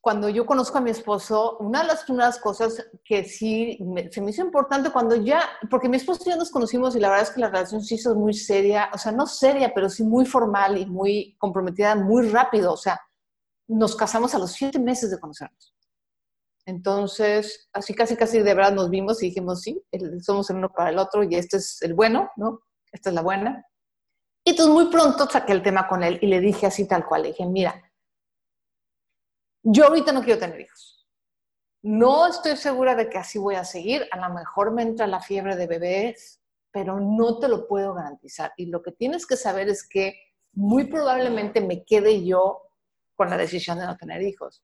Speaker 2: cuando yo conozco a mi esposo, una de las primeras cosas que sí se me hizo importante cuando ya, porque mi esposo y yo nos conocimos y la verdad es que la relación se hizo muy seria, o sea, no seria, pero sí muy formal y muy comprometida muy rápido. O sea, nos casamos a los siete meses de conocernos. Entonces, así casi, casi de verdad nos vimos y dijimos, sí, somos el uno para el otro y este es el bueno, ¿no? Esta es la buena. Y entonces muy pronto saqué el tema con él y le dije así tal cual, le dije, mira, yo ahorita no quiero tener hijos. No estoy segura de que así voy a seguir. A lo mejor me entra la fiebre de bebés, pero no te lo puedo garantizar. Y lo que tienes que saber es que muy probablemente me quede yo con la decisión de no tener hijos.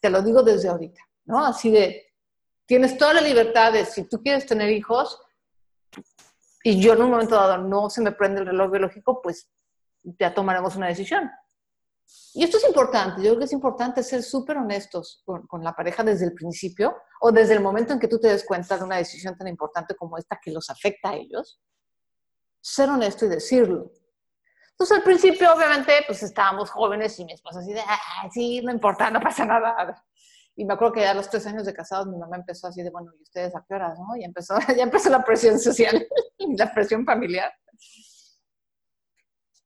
Speaker 2: Te lo digo desde ahorita, ¿no? Así de, tienes toda la libertad de, si tú quieres tener hijos, y yo en un momento dado no se me prende el reloj biológico, pues ya tomaremos una decisión. Y esto es importante, yo creo que es importante ser súper honestos con, la pareja desde el principio o desde el momento en que tú te des cuenta de una decisión tan importante como esta que los afecta a ellos. Ser honesto y decirlo. Entonces al principio obviamente pues estábamos jóvenes y mi esposa así de, ah, sí, no importa, no pasa nada. Y me acuerdo que ya a los tres años de casados mi mamá empezó así de, bueno, ¿y ustedes a qué horas? No? Y empezó, ya empezó la presión social, la presión familiar.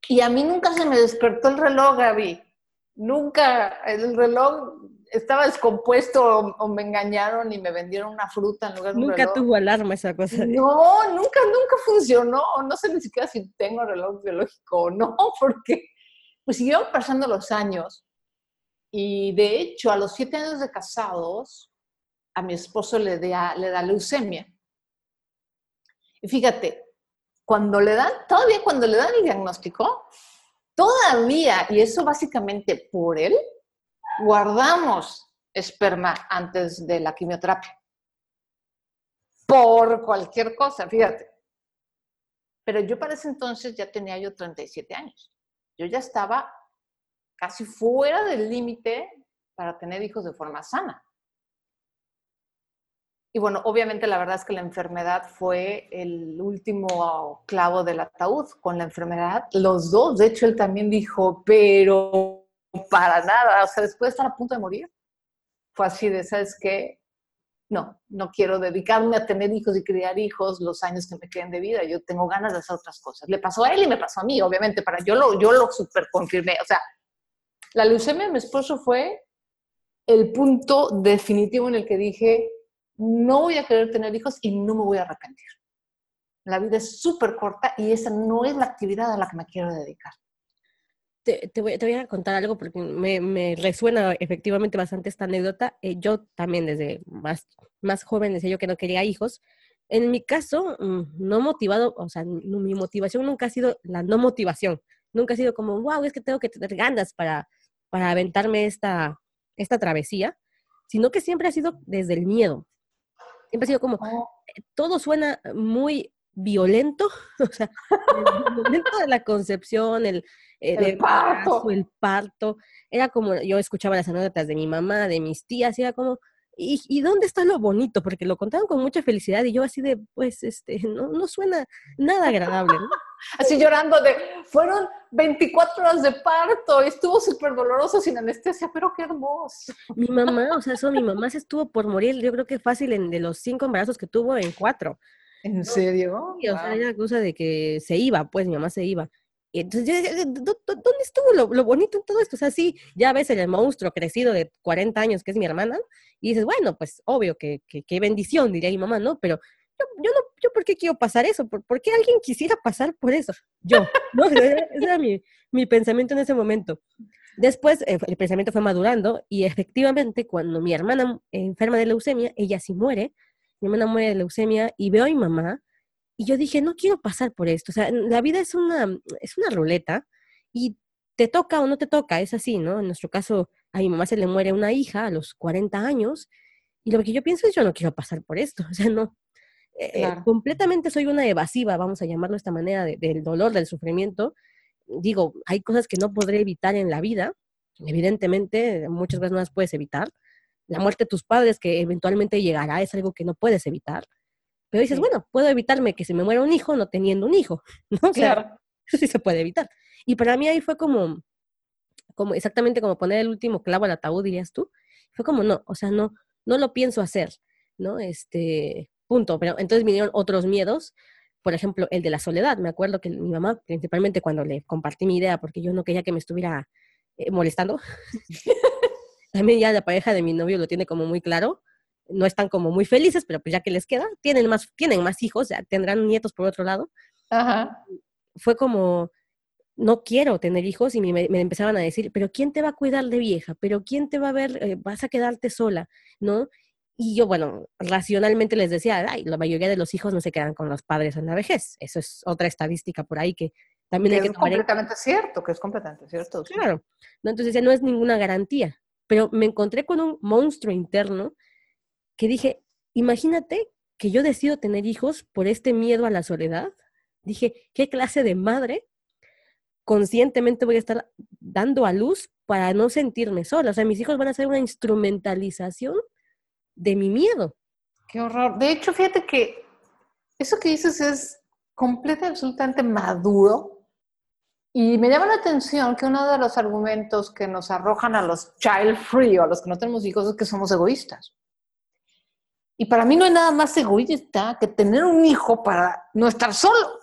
Speaker 2: Y a mí nunca se me despertó el reloj, Gaby. Nunca, el reloj estaba descompuesto o, me engañaron y me vendieron una fruta en lugar de
Speaker 1: un
Speaker 2: reloj.
Speaker 1: Nunca tuvo alarma esa cosa.
Speaker 2: No, nunca, nunca funcionó. No sé ni siquiera si tengo reloj biológico o no, porque pues siguieron pasando los años. Y de hecho, a los siete años de casados, a mi esposo le da, le da leucemia. Y fíjate, cuando le dan, todavía cuando le dan el diagnóstico, todavía, y eso básicamente por él, guardamos esperma antes de la quimioterapia. Por cualquier cosa, fíjate. Pero yo para ese entonces ya tenía yo 37 años. Yo ya estaba casi fuera del límite para tener hijos de forma sana. Y bueno, obviamente la verdad es que la enfermedad fue el último clavo del ataúd. Con la enfermedad, los dos, de hecho él también dijo, pero para nada, o sea, después de estar a punto de morir, fue así de, ¿sabes qué? No, no quiero dedicarme a tener hijos y criar hijos los años que me queden de vida. Yo tengo ganas de hacer otras cosas. Le pasó a él y me pasó a mí, obviamente, para yo lo, yo lo super confirmé. O sea, la leucemia de mi esposo fue el punto definitivo en el que dije, no voy a querer tener hijos y no me voy a arrepentir. La vida es súper corta y esa no es la actividad a la que me quiero dedicar.
Speaker 1: Te, te, voy, te voy, a contar algo porque me, me, resuena efectivamente bastante esta anécdota. Eh, yo también desde más, más joven decía yo que no quería hijos. En mi caso, mm, no motivado, o sea, mi motivación nunca ha sido la no motivación. Nunca ha sido como, wow, es que tengo que tener ganas para, para aventarme esta, esta travesía, sino que siempre ha sido desde el miedo. Siempre ha sido como,
Speaker 2: Oh.
Speaker 1: eh, todo suena muy violento, o sea, el momento de la concepción, el, eh,
Speaker 2: El parto.
Speaker 1: el parto, era como, yo escuchaba las anécdotas de mi mamá, de mis tías, y era como, ¿y, y dónde está lo bonito? Porque lo contaban con mucha felicidad, y yo así de, pues, este, no, no suena nada agradable, ¿no?
Speaker 2: Así llorando de, fueron 24 horas de parto, y estuvo súper doloroso sin anestesia, pero qué hermoso.
Speaker 1: Mi mamá, o sea, eso, mi mamá se estuvo por morir, yo creo que fácil en, de los cinco embarazos que tuvo, en cuatro.
Speaker 2: ¿En serio?
Speaker 1: Sí, o sea,
Speaker 2: Wow.
Speaker 1: era cosa de que se iba, pues mi mamá se iba. Y entonces, yo decía, "¿Dó- dó- ¿dónde estuvo lo, lo bonito en todo esto? O sea, sí, ya ves el monstruo crecido de 40 años, que es mi hermana, y dices, bueno, pues obvio, que, que, qué bendición, diría mi mamá, ¿no? Pero yo, yo no, yo ¿por qué quiero pasar eso? ¿Por, por qué alguien quisiera pasar por eso? Yo, ¿no? Ese era mi, mi pensamiento en ese momento. Después eh, el pensamiento fue madurando y efectivamente cuando mi hermana enferma de leucemia, ella sí muere, mi hermana muere de leucemia y veo a mi mamá y yo dije, no quiero pasar por esto. O sea, la vida es una, es una ruleta y te toca o no te toca, es así, ¿no? En nuestro caso, a mi mamá se le muere una hija a los 40 años y lo que yo pienso es, yo no quiero pasar por esto. O sea, no. Eh, completamente soy una evasiva, vamos a llamarlo de esta manera, de- del dolor, del sufrimiento. Digo, hay cosas que no podré evitar en la vida, evidentemente muchas veces no las puedes evitar. La muerte de tus padres que eventualmente llegará es algo que no puedes evitar. Pero dices, bueno, puedo evitarme que se me muera un hijo no teniendo un hijo, ¿no? claro. eso sí se puede evitar. Y para mí ahí fue como, como exactamente como poner el último clavo al ataúd, dirías tú. Fue como, no, o sea, no, no lo pienso hacer, ¿no? Este, punto. Pero entonces vinieron otros miedos, por ejemplo, el de la soledad. Me acuerdo que mi mamá, principalmente cuando le compartí mi idea, porque yo no quería que me estuviera eh, molestando, también ya la pareja de mi novio lo tiene como muy claro, no están como muy felices, pero pues ya que les queda, tienen más, tienen más hijos, ya tendrán nietos por otro lado. Ajá. Fue como, no quiero tener hijos y me, empezaban a decir, pero ¿quién te va a cuidar de vieja? ¿Pero quién te va a ver? Eh, vas a quedarte sola, ¿no? Y yo, bueno, racionalmente les decía, ay, la mayoría de los hijos no se quedan con los padres en la vejez. Eso es otra estadística por ahí que también hay que
Speaker 2: es completamente cierto, que es completamente cierto.
Speaker 1: Claro. ¿no? Entonces, no es ninguna garantía. Pero me encontré con un monstruo interno que dije, imagínate que yo decido tener hijos por este miedo a la soledad. Dije, ¿qué clase de madre conscientemente voy a estar dando a luz para no sentirme sola. O sea, mis hijos van a ser una instrumentalización de mi miedo.
Speaker 2: Qué horror. De hecho, fíjate que eso que dices es completamente, absolutamente maduro. Y me llama la atención que uno de los argumentos que nos arrojan a los child free o a los que no tenemos hijos es que somos egoístas. Y para mí no hay nada más egoísta que tener un hijo para no estar solo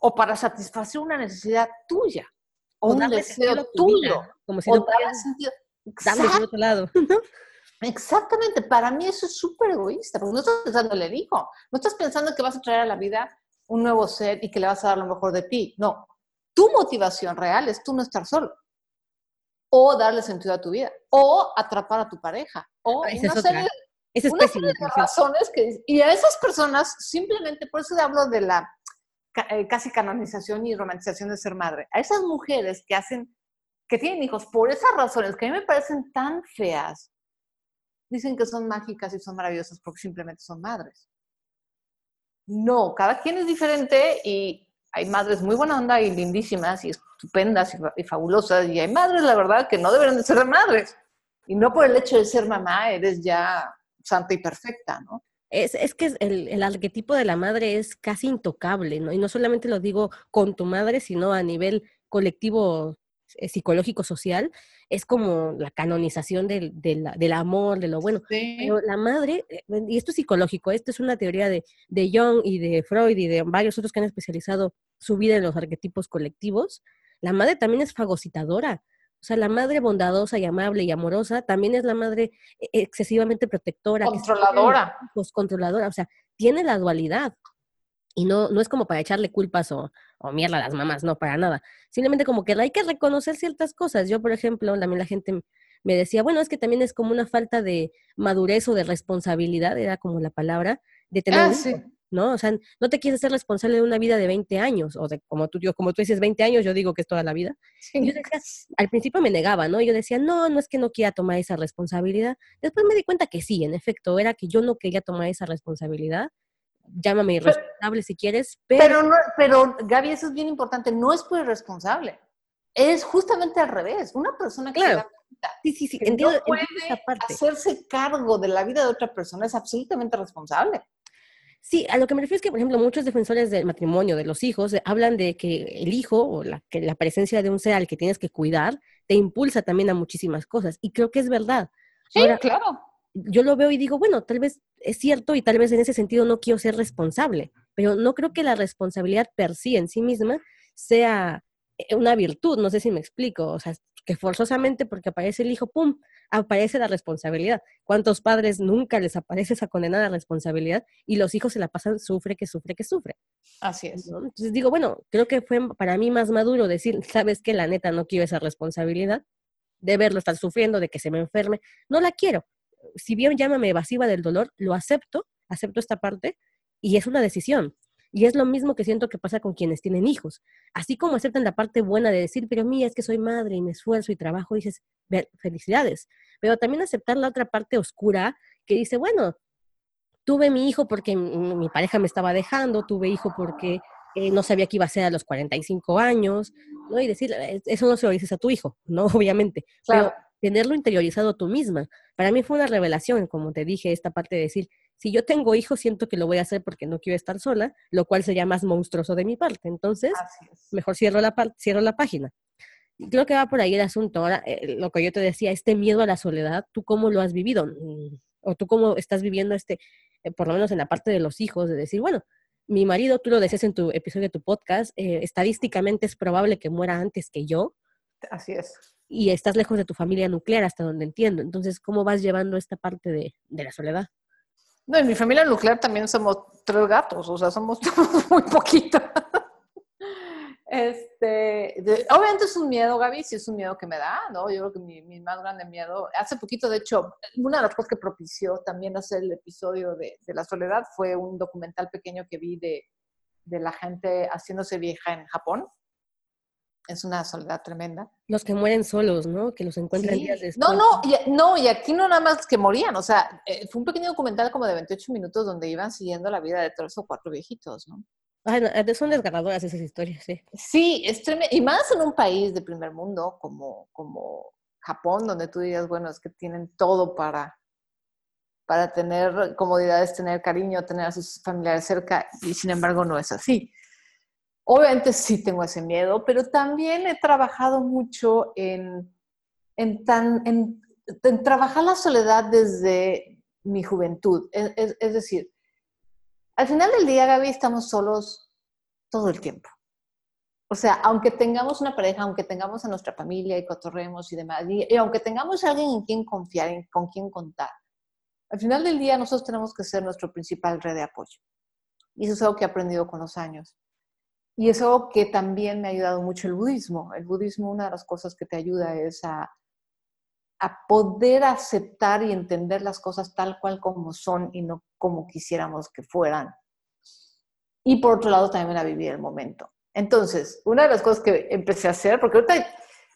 Speaker 2: o para satisfacer una necesidad tuya o, un deseo tuyo. como si no sentido.
Speaker 1: otro lado.
Speaker 2: Exactamente, para mí eso es súper egoísta, porque no estás pensando en el hijo, no estás pensando que vas a traer a la vida un nuevo ser y que le vas a dar lo mejor de ti. No, tu motivación real es tú no estar solo, o darle sentido a tu vida, o atrapar a tu pareja, o
Speaker 1: ah, una, serie, una
Speaker 2: serie de razones que... Y a esas personas simplemente, por eso hablo de la eh, casi canonización y romantización de ser madre. A esas mujeres que hacen, que tienen hijos por esas razones que a mí me parecen tan feas, dicen que son mágicas y son maravillosas porque simplemente son madres. No, cada quien es diferente y hay madres muy buena onda y lindísimas y estupendas y, y fabulosas y hay madres, la verdad, que no deberían de ser madres. Y no por el hecho de ser mamá eres ya santa y perfecta, ¿no?
Speaker 1: Es, es que el, el, arquetipo de la madre es casi intocable, ¿no? Y no solamente lo digo con tu madre, sino a nivel colectivo eh, psicológico social, es como la canonización del, del, del amor, de lo bueno. Pero la madre, eh, y esto es psicológico, esto es una teoría de, de Jung y de Freud y de varios otros que han especializado su vida en los arquetipos colectivos, la madre también es fagocitadora. O sea, la madre bondadosa y amable y amorosa también es la madre eh, excesivamente protectora.
Speaker 2: Controladora.
Speaker 1: Pues controladora, o sea, tiene la dualidad. Y no, no es como para echarle culpas o, o mierda las mamás, no, para nada. Simplemente como que hay que reconocer ciertas cosas. Yo, por ejemplo, también la gente me decía, bueno, es que también es como una falta de madurez o de responsabilidad, era como la palabra, de tener ah, ¿no? O sea, no te quieres ser responsable de una vida de 20 años, o de como tú, yo, como tú dices 20 años, yo digo que es toda la vida. yo decía, al principio me negaba, ¿no? Yo decía, no, no es que no quiera tomar esa responsabilidad. Después me di cuenta que sí, en efecto, era que yo no quería tomar esa responsabilidad. Llámame irresponsable si quieres,
Speaker 2: pero... Pero, no, pero Gaby, eso es bien importante, no es por irresponsable. Es justamente al revés. Una persona que
Speaker 1: claro. sí, sí, sí,
Speaker 2: entiendo, no puede hacerse cargo de la vida de otra persona es absolutamente responsable.
Speaker 1: Sí, a lo que me refiero es que, por ejemplo, muchos defensores del matrimonio, de los hijos, eh, hablan de que el hijo o la, que la presencia de un ser al que tienes que cuidar te impulsa también a muchísimas cosas. Y creo que es verdad.
Speaker 2: Sí, claro.
Speaker 1: Yo lo veo y digo, bueno, tal vez es cierto y tal vez en ese sentido no quiero ser responsable, pero no creo que la responsabilidad per sí en sí misma sea eh, una virtud, no sé si me explico, o sea, que forzosamente porque aparece el hijo, ¡pum!, aparece la responsabilidad. ¿Cuántos padres nunca les aparece esa condenada responsabilidad y los hijos se la pasan, sufre, que sufre, que sufre?
Speaker 2: Así es.
Speaker 1: Entonces digo, bueno, creo que fue para mí más maduro decir, sabes que la neta no quiero esa responsabilidad de verlo estar sufriendo, de que se me enferme, no la quiero. Si bien llámame evasiva del dolor, lo acepto, acepto esta parte y es una decisión. Y es lo mismo que siento que pasa con quienes tienen hijos. Así como aceptan la parte buena de decir, pero mía, es que soy madre y me esfuerzo y trabajo, dices, felicidades. Pero también aceptar la otra parte oscura que dice, bueno, tuve mi hijo porque mi, pareja me estaba dejando, tuve hijo porque eh, no sabía que iba a ser a los 45 años, ¿no? Y decir, eso no se lo dices a tu hijo, ¿no? Obviamente. Pero tenerlo interiorizado tú misma. Para mí fue una revelación, como te dije, esta parte de decir, si yo tengo hijos, siento que lo voy a hacer porque no quiero estar sola, lo cual sería más monstruoso de mi parte. Entonces, mejor cierro la, cierro la página. Creo que va por ahí el asunto. Ahora, eh, lo que yo te decía, este miedo a la soledad, ¿tú cómo lo has vivido? Mm, o tú cómo estás viviendo este, eh, por lo menos en la parte de los hijos, de decir, bueno, mi marido, tú lo decías en tu episodio de tu podcast, eh, estadísticamente es probable que muera antes que yo.
Speaker 2: Así es.
Speaker 1: Y estás lejos de tu familia nuclear, hasta donde entiendo. Entonces, ¿cómo vas llevando esta parte de, de la soledad?
Speaker 2: No, en mi familia nuclear también somos tres gatos, o sea, somos muy poquitos. Este, obviamente es un miedo, Gaby, sí es un miedo que me da, ¿no? Yo creo que mi, mi, más grande miedo, hace poquito, de hecho, una de las cosas que propició también hacer el episodio de, de la soledad fue un documental pequeño que vi de, de la gente haciéndose vieja en Japón es una soledad tremenda.
Speaker 1: Los que mueren solos, ¿no? Que los encuentran días después.
Speaker 2: No, no, y, no, y aquí no nada más que morían, o sea, eh, fue un pequeño documental como de 28 minutos donde iban siguiendo la vida de tres o cuatro viejitos, ¿no?
Speaker 1: Ay, no, son desgarradoras esas historias, sí.
Speaker 2: Sí, es tremendo, y más en un país de primer mundo como, como Japón, donde tú dirías, bueno, es que tienen todo para, para tener comodidades, tener cariño, tener a sus familiares cerca, y sin embargo no es así. Obviamente sí tengo ese miedo, pero también he trabajado mucho en, en, tan, en, trabajar la soledad desde mi juventud. Es, es, decir, al final del día, Gaby, estamos solos todo el tiempo. O sea, aunque tengamos una pareja, aunque tengamos a nuestra familia y cotorremos y demás, y, aunque tengamos a alguien en quien confiar, en, con quien contar, al final del día nosotros tenemos que ser nuestro principal red de apoyo. Y eso es algo que he aprendido con los años. Y eso que también me ha ayudado mucho el budismo. El budismo, una de las cosas que te ayuda es a, poder aceptar y entender las cosas tal cual como son y no como quisiéramos que fueran. Y por otro lado, también a vivir el momento. Entonces, una de las cosas que empecé a hacer, porque ahorita,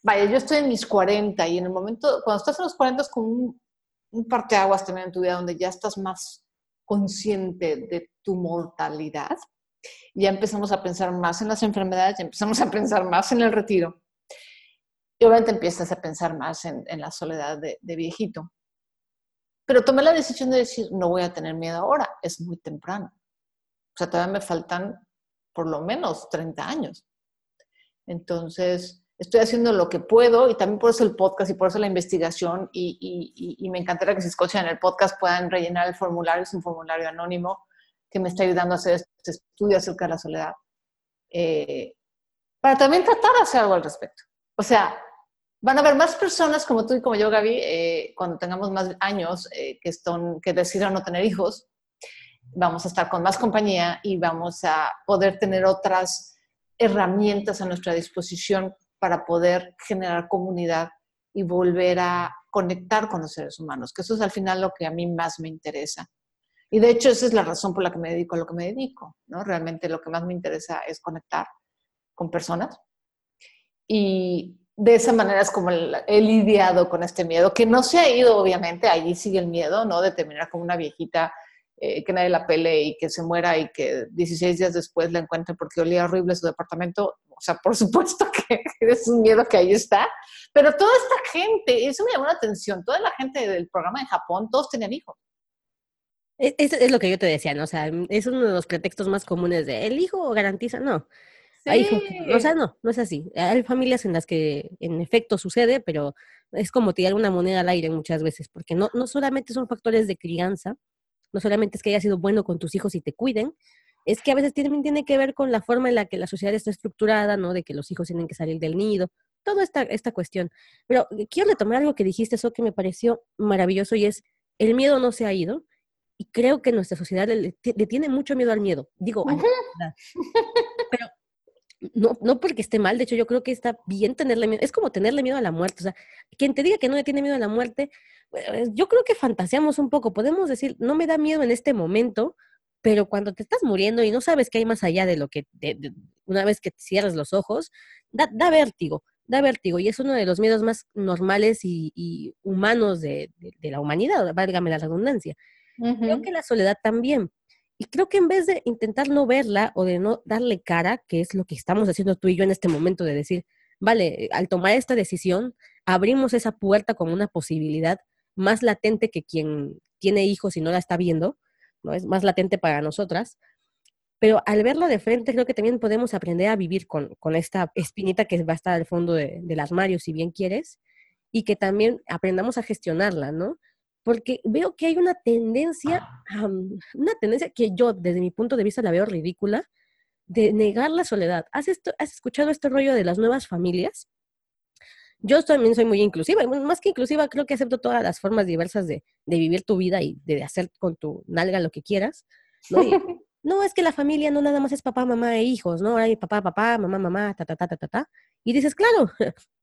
Speaker 2: vaya, yo estoy en mis 40 y en el momento, cuando estás en los 40 es como un, un parteaguas también en tu vida donde ya estás más consciente de tu mortalidad ya empezamos a pensar más en las enfermedades, ya empezamos a pensar más en el retiro. Y obviamente empiezas a pensar más en, la soledad de, viejito. Pero tomé la decisión de decir, no voy a tener miedo ahora, es muy temprano. O sea, todavía me faltan por lo menos 30 años. Entonces, estoy haciendo lo que puedo y también por eso el podcast y por eso la investigación y, me encantaría que si escuchan el podcast puedan rellenar el formulario, es un formulario anónimo que me está ayudando a hacer este estudio acerca de la soledad, eh, para también tratar de hacer algo al respecto. O sea, van a haber más personas como tú y como yo, Gaby, eh, cuando tengamos más años eh, que, que decidan no tener hijos, vamos a estar con más compañía y vamos a poder tener otras herramientas a nuestra disposición para poder generar comunidad y volver a conectar con los seres humanos, que eso es al final lo que a mí más me interesa. Y de hecho esa es la razón por la que me dedico a lo que me dedico, ¿no? Realmente lo que más me interesa es conectar con personas. Y de esa manera es como he lidiado con este miedo, que no se ha ido, obviamente, allí sigue el miedo, ¿no? De terminar como una viejita eh, que nadie la pele y que se muera y que 16 días después la encuentre porque olía horrible su departamento. O sea, por supuesto que es un miedo que ahí está. Pero toda esta gente, eso me llamó la atención, toda la gente del programa de Japón, todos tenían hijos.
Speaker 1: Es, es, lo que yo te decía, ¿no? O sea, es uno de los pretextos más comunes de el hijo garantiza, no. Hay o sea, no, no es así. Hay familias en las que en efecto sucede, pero es como tirar una moneda al aire muchas veces, porque no, no solamente son factores de crianza, no solamente es que hayas sido bueno con tus hijos y te cuiden, es que a veces también tiene que ver con la forma en la que la sociedad está estructurada, ¿no? De que los hijos tienen que salir del nido, toda esta, esta cuestión. Pero quiero retomar algo que dijiste, eso que me pareció maravilloso y es, el miedo no se ha ido, y creo que nuestra sociedad le, tiene mucho miedo al miedo. Digo, pero no, no porque esté mal, de hecho yo creo que está bien tenerle miedo. Es como tenerle miedo a la muerte. O sea, quien te diga que no le tiene miedo a la muerte, pues, yo creo que fantaseamos un poco. Podemos decir, no me da miedo en este momento, pero cuando te estás muriendo y no sabes qué hay más allá de lo que, una vez que cierras los ojos, da, da, vértigo, da vértigo. Y es uno de los miedos más normales y, humanos de, de, la humanidad, válgame la redundancia. Creo que la soledad también. Y creo que en vez de intentar no verla o de no darle cara, que es lo que estamos haciendo tú y yo en este momento, de decir, vale, al tomar esta decisión, abrimos esa puerta como una posibilidad más latente que quien tiene hijos y no la está viendo, ¿no? Es más latente para nosotras. Pero al verla de frente, creo que también podemos aprender a vivir con, esta espinita que va a estar al fondo del armario, si bien quieres, y que también aprendamos a gestionarla, ¿no? Porque veo que hay una tendencia, una tendencia que yo desde mi punto de vista la veo ridícula, de negar la soledad. ¿Has, esto, ¿Has escuchado este rollo de las nuevas familias? Yo también soy muy inclusiva, más que inclusiva, creo que acepto todas las formas diversas de, vivir tu vida y de hacer con tu nalga lo que quieras. ¿no? no, es que la familia no nada más es papá, mamá e hijos, ¿no? Hay papá, papá, mamá, mamá, ta, ta, ta, ta, ta, ta. Y dices, claro,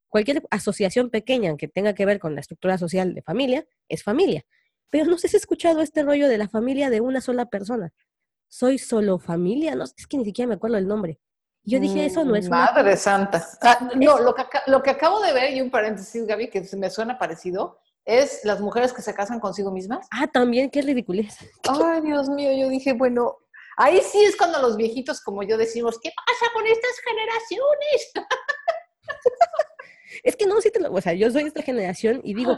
Speaker 1: cualquier asociación pequeña que tenga que ver con la estructura social de familia es familia. Pero no sé si has escuchado este rollo de la familia de una sola persona. Soy solo familia, no es que ni siquiera me acuerdo el nombre. Yo dije, eso no es
Speaker 2: Madre santa. Ah, no, lo que, lo que acabo de ver, y un paréntesis, Gaby, que me suena parecido, es las mujeres que se casan consigo mismas.
Speaker 1: Ah, también, qué ridiculez.
Speaker 2: Ay, Dios mío, yo dije, bueno, ahí sí es cuando los viejitos como yo decimos, ¿qué pasa con estas generaciones?
Speaker 1: Es que no, sí te lo, o sea, yo soy de esta generación y digo,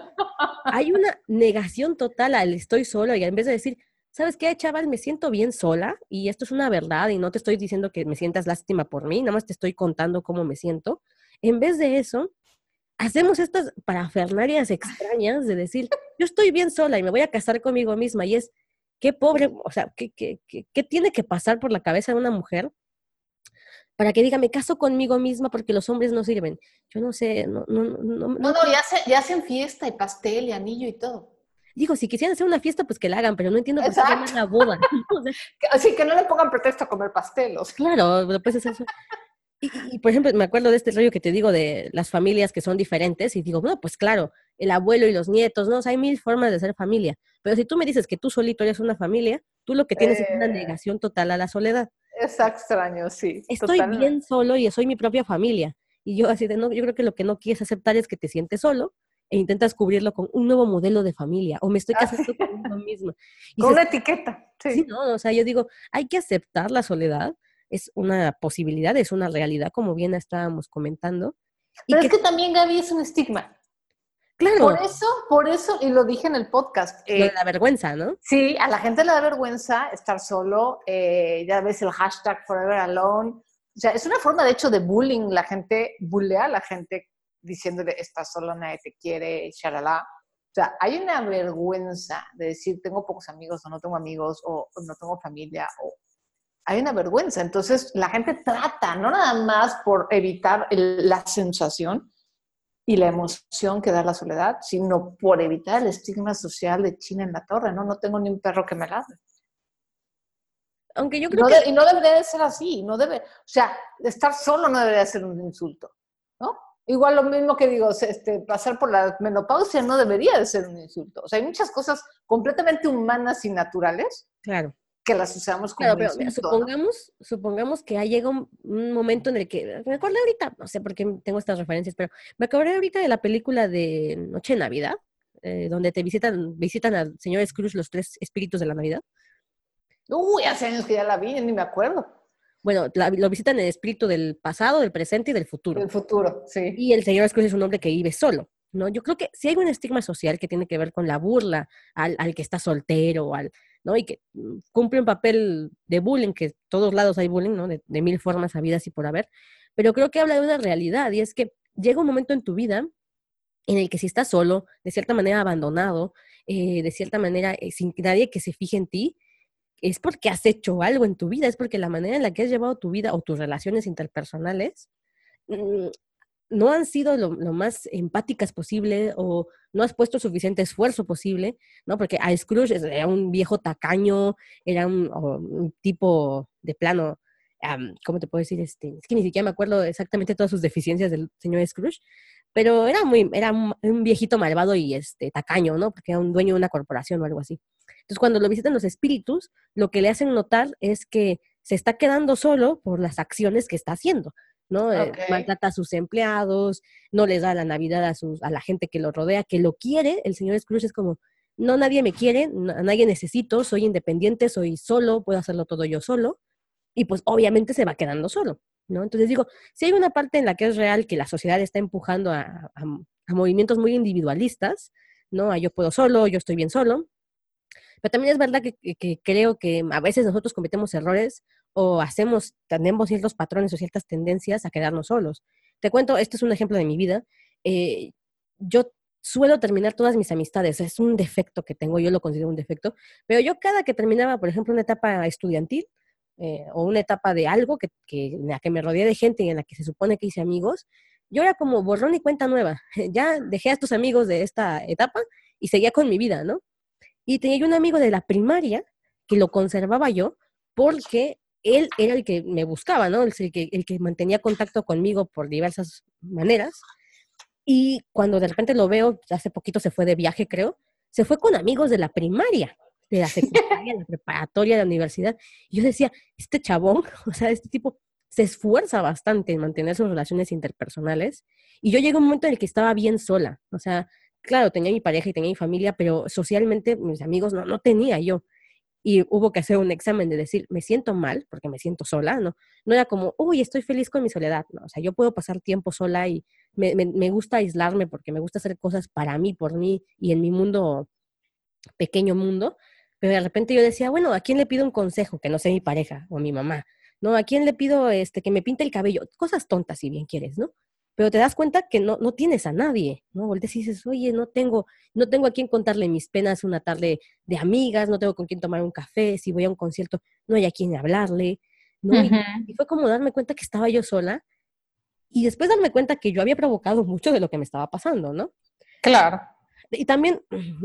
Speaker 1: hay una negación total al estoy solo y en vez de decir, ¿sabes qué, chaval? Me siento bien sola y esto es una verdad y no te estoy diciendo que me sientas lástima por mí, nada más te estoy contando cómo me siento. En vez de eso, hacemos estas parafernarias extrañas de decir, yo estoy bien sola y me voy a casar conmigo misma y es, qué pobre, o sea, ¿qué, qué, qué, qué tiene que pasar por la cabeza de una mujer para que diga, me caso conmigo misma porque los hombres no sirven? Yo no sé, no, no, no.
Speaker 2: No, no, ya, ya hacen fiesta y pastel y anillo y todo.
Speaker 1: Digo, si quisieran hacer una fiesta, pues que la hagan, pero no entiendo por qué llaman la boda.
Speaker 2: Así que no le pongan pretexto a comer pastelos.
Speaker 1: Claro, pues es eso. Y, por ejemplo, me acuerdo de este rollo que te digo de las familias que son diferentes y digo, no, pues claro, el abuelo y los nietos, ¿no? hay mil formas de ser familia. Pero si tú me dices que tú solito eres una familia, tú lo que tienes es una negación total a la soledad.
Speaker 2: Es extraño, sí.
Speaker 1: Estoy bien solo y soy mi propia familia. Y yo así de, no, yo creo que lo que no quieres aceptar es que te sientes solo e intentas cubrirlo con un nuevo modelo de familia o me estoy ah, casando con uno mismo.
Speaker 2: con una etiqueta.
Speaker 1: Sí. no, o sea, yo digo, hay que aceptar la soledad, es una posibilidad, es una realidad, como bien estábamos comentando.
Speaker 2: Pero es que también, Gaby, es un estigma. Claro. Por eso, por eso, y lo dije en el podcast.
Speaker 1: Eh, la vergüenza, ¿no?
Speaker 2: Sí, a la gente le da vergüenza estar solo. Eh, ya ves el hashtag Forever Alone. O sea, es una forma, de hecho, de bullying. La gente bullea a la gente diciéndole, estás solo, nadie te quiere, shalala. O sea, hay una vergüenza de decir, tengo pocos amigos o no tengo amigos o, no tengo familia o hay una vergüenza. Entonces, la gente trata, no nada más por evitar la sensación y la emoción que da la soledad, sino por evitar el estigma social de China en la torre, ¿no? No tengo ni un perro que me ladre.
Speaker 1: Aunque yo creo que...
Speaker 2: y no debería de ser así, no debe... O sea, estar solo no debería ser un insulto, ¿no? Igual lo mismo que digo, este, pasar por la menopausia no debería de ser un insulto. O sea, hay muchas cosas completamente humanas y naturales.
Speaker 1: Claro.
Speaker 2: Que las usamos como claro, pero,
Speaker 1: supongamos, supongamos que ha llegado un, momento en el que, me acuerdo ahorita, no sé por qué tengo estas referencias, pero me acordé ahorita de la película de Noche de Navidad, eh, donde te visitan, visitan al señor Scrooge los tres espíritus de la Navidad.
Speaker 2: Uy, hace años que ya la vi, ni me acuerdo
Speaker 1: bueno, lo visitan en el espíritu del pasado, del presente y del futuro.
Speaker 2: Del futuro, sí.
Speaker 1: Y el Señor Scrooge es un hombre que vive solo, ¿no? Yo creo que si hay un estigma social que tiene que ver con la burla al, al que está soltero, al, ¿no? Y que mm, cumple un papel de bullying, que todos lados hay bullying, ¿no? De, mil formas habidas y por haber. Pero creo que habla de una realidad y es que llega un momento en tu vida en el que si estás solo, de cierta manera abandonado, eh, de cierta manera eh, sin nadie que se fije en ti, es porque has hecho algo en tu vida, es porque la manera en la que has llevado tu vida o tus relaciones interpersonales mm, no han sido lo, más empáticas posible o no has puesto suficiente esfuerzo posible, ¿no? Porque a Scrooge era un viejo tacaño, era un, tipo de plano, ¿cómo te puedo decir? Este, es que ni siquiera me acuerdo exactamente todas sus deficiencias del señor Scrooge, pero era muy, era un, viejito malvado y este, tacaño, ¿no? Porque era un dueño de una corporación o algo así. Entonces, cuando lo visitan los espíritus, lo que le hacen notar es que se está quedando solo por las acciones que está haciendo, ¿no? Eh, maltrata a sus empleados, no les da la Navidad a, sus, a la gente que lo rodea, que lo quiere. El señor Scrooge es como, no, nadie me quiere, a nadie necesito, soy independiente, soy solo, puedo hacerlo todo yo solo. Y pues obviamente se va quedando solo. ¿no? Entonces digo, si hay una parte en la que es real que la sociedad está empujando a, movimientos muy individualistas, ¿no? A yo puedo solo, yo estoy bien solo, pero también es verdad que, creo que a veces nosotros cometemos errores o hacemos, tenemos ciertos patrones o ciertas tendencias a quedarnos solos. Te cuento, este es un ejemplo de mi vida. Eh, yo suelo terminar todas mis amistades, es un defecto que tengo, yo lo considero un defecto, pero yo cada que terminaba, por ejemplo, una etapa estudiantil eh, o una etapa de algo que, en la que me rodeé de gente y en la que se supone que hice amigos, yo era como borrón y cuenta nueva. Ya dejé a estos amigos de esta etapa y seguía con mi vida, ¿no? Y tenía yo un amigo de la primaria que lo conservaba yo porque él era el que me buscaba, ¿no? El que, el que mantenía contacto conmigo por diversas maneras. Y cuando de repente lo veo, hace poquito se fue de viaje, creo, se fue con amigos de la primaria, de la secundaria, la preparatoria, de la universidad. Y yo decía, este chabón, o sea, este tipo se esfuerza bastante en mantener sus relaciones interpersonales. Y yo llegué a un momento en el que estaba bien sola. O sea, claro, tenía mi pareja y tenía mi familia, pero socialmente mis amigos no, no tenía yo y hubo que hacer un examen de decir, me siento mal porque me siento sola, ¿no? No era como, uy, estoy feliz con mi soledad, ¿no? O sea, yo puedo pasar tiempo sola y me, me, gusta aislarme porque me gusta hacer cosas para mí, por mí y en mi mundo, pequeño mundo, pero de repente yo decía, bueno, ¿a quién le pido un consejo que no sea mi pareja o mi mamá? ¿No? ¿A quién le pido este, que me pinte el cabello? Cosas tontas, si bien quieres, ¿no? Pero te das cuenta que no, no tienes a nadie, ¿no? Volteas y dices, oye, no tengo, no tengo a quién contarle mis penas una tarde de amigas, no tengo con quién tomar un café, si voy a un concierto, no hay a quién hablarle, ¿no? y, fue como darme cuenta que estaba yo sola y después darme cuenta que yo había provocado mucho de lo que me estaba pasando, ¿no?
Speaker 2: Claro.
Speaker 1: Y también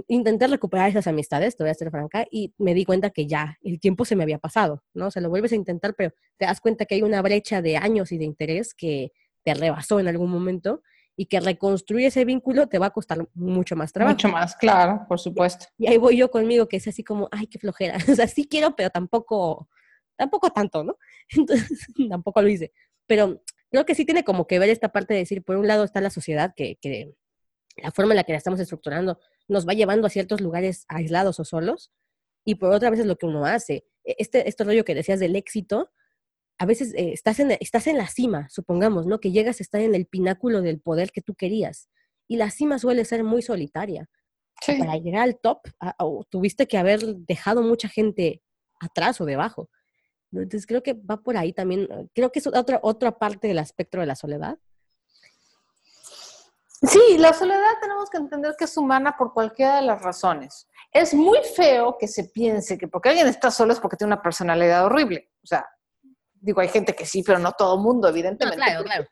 Speaker 1: intenté recuperar esas amistades, te voy a ser franca, y me di cuenta que ya el tiempo se me había pasado, ¿no? O sea, lo vuelves a intentar, pero te das cuenta que hay una brecha de años y de interés que, te rebasó en algún momento y que reconstruir ese vínculo te va a costar mucho más trabajo.
Speaker 2: Mucho más, claro, por supuesto.
Speaker 1: Y ahí voy yo conmigo, que es así como, ay, qué flojera. O sea, sí quiero, pero tampoco, tampoco tanto, ¿no? Entonces, tampoco lo hice. Pero creo que sí tiene como que ver esta parte de decir, por un lado está la sociedad, que, que la forma en la que la estamos estructurando nos va llevando a ciertos lugares aislados o solos, y por otra vez es lo que uno hace. E, este, este rollo que decías del éxito, a veces eh, estás, en, estás en la cima, supongamos, ¿no? Que llegas a estar en el pináculo del poder que tú querías. Y la cima suele ser muy solitaria. Para llegar al top, tuviste que haber dejado mucha gente atrás o debajo. Entonces creo que va por ahí también. Eh, creo que es otra, otra parte del espectro de la soledad.
Speaker 2: Sí, la soledad tenemos que entender que es humana por cualquiera de las razones. Es muy feo que se piense que porque alguien está solo es porque tiene una personalidad horrible. O sea, Digo, hay gente que sí, pero no todo el mundo, evidentemente.
Speaker 1: claro, claro.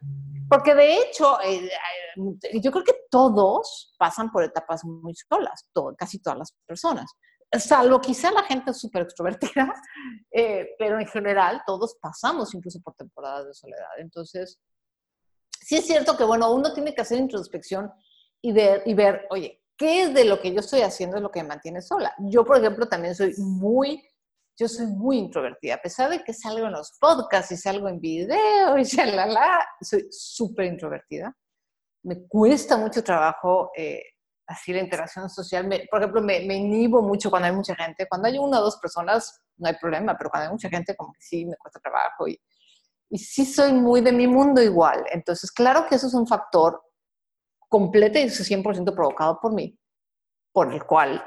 Speaker 2: Porque de hecho, eh, eh, yo creo que todos pasan por etapas muy solas, casi todas las personas. Salvo quizá la gente súper extrovertida, eh, pero en general todos pasamos incluso por temporadas de soledad. Entonces, sí es cierto que, bueno, uno tiene que hacer introspección y ver, y ver, oye, ¿qué es de lo que yo estoy haciendo es lo que me mantiene sola? Yo, por ejemplo, también soy muy yo soy muy introvertida, a pesar de que salgo en los podcasts y salgo en video y la soy súper introvertida. Me cuesta mucho trabajo eh, así la interacción social. por ejemplo, me, me, inhibo mucho cuando hay mucha gente. Cuando hay una o dos personas, no hay problema, pero cuando hay mucha gente, como que sí, me cuesta trabajo. Y, y sí soy muy de mi mundo igual. Entonces, claro que eso es un factor completo y 100% provocado por mí, por el cual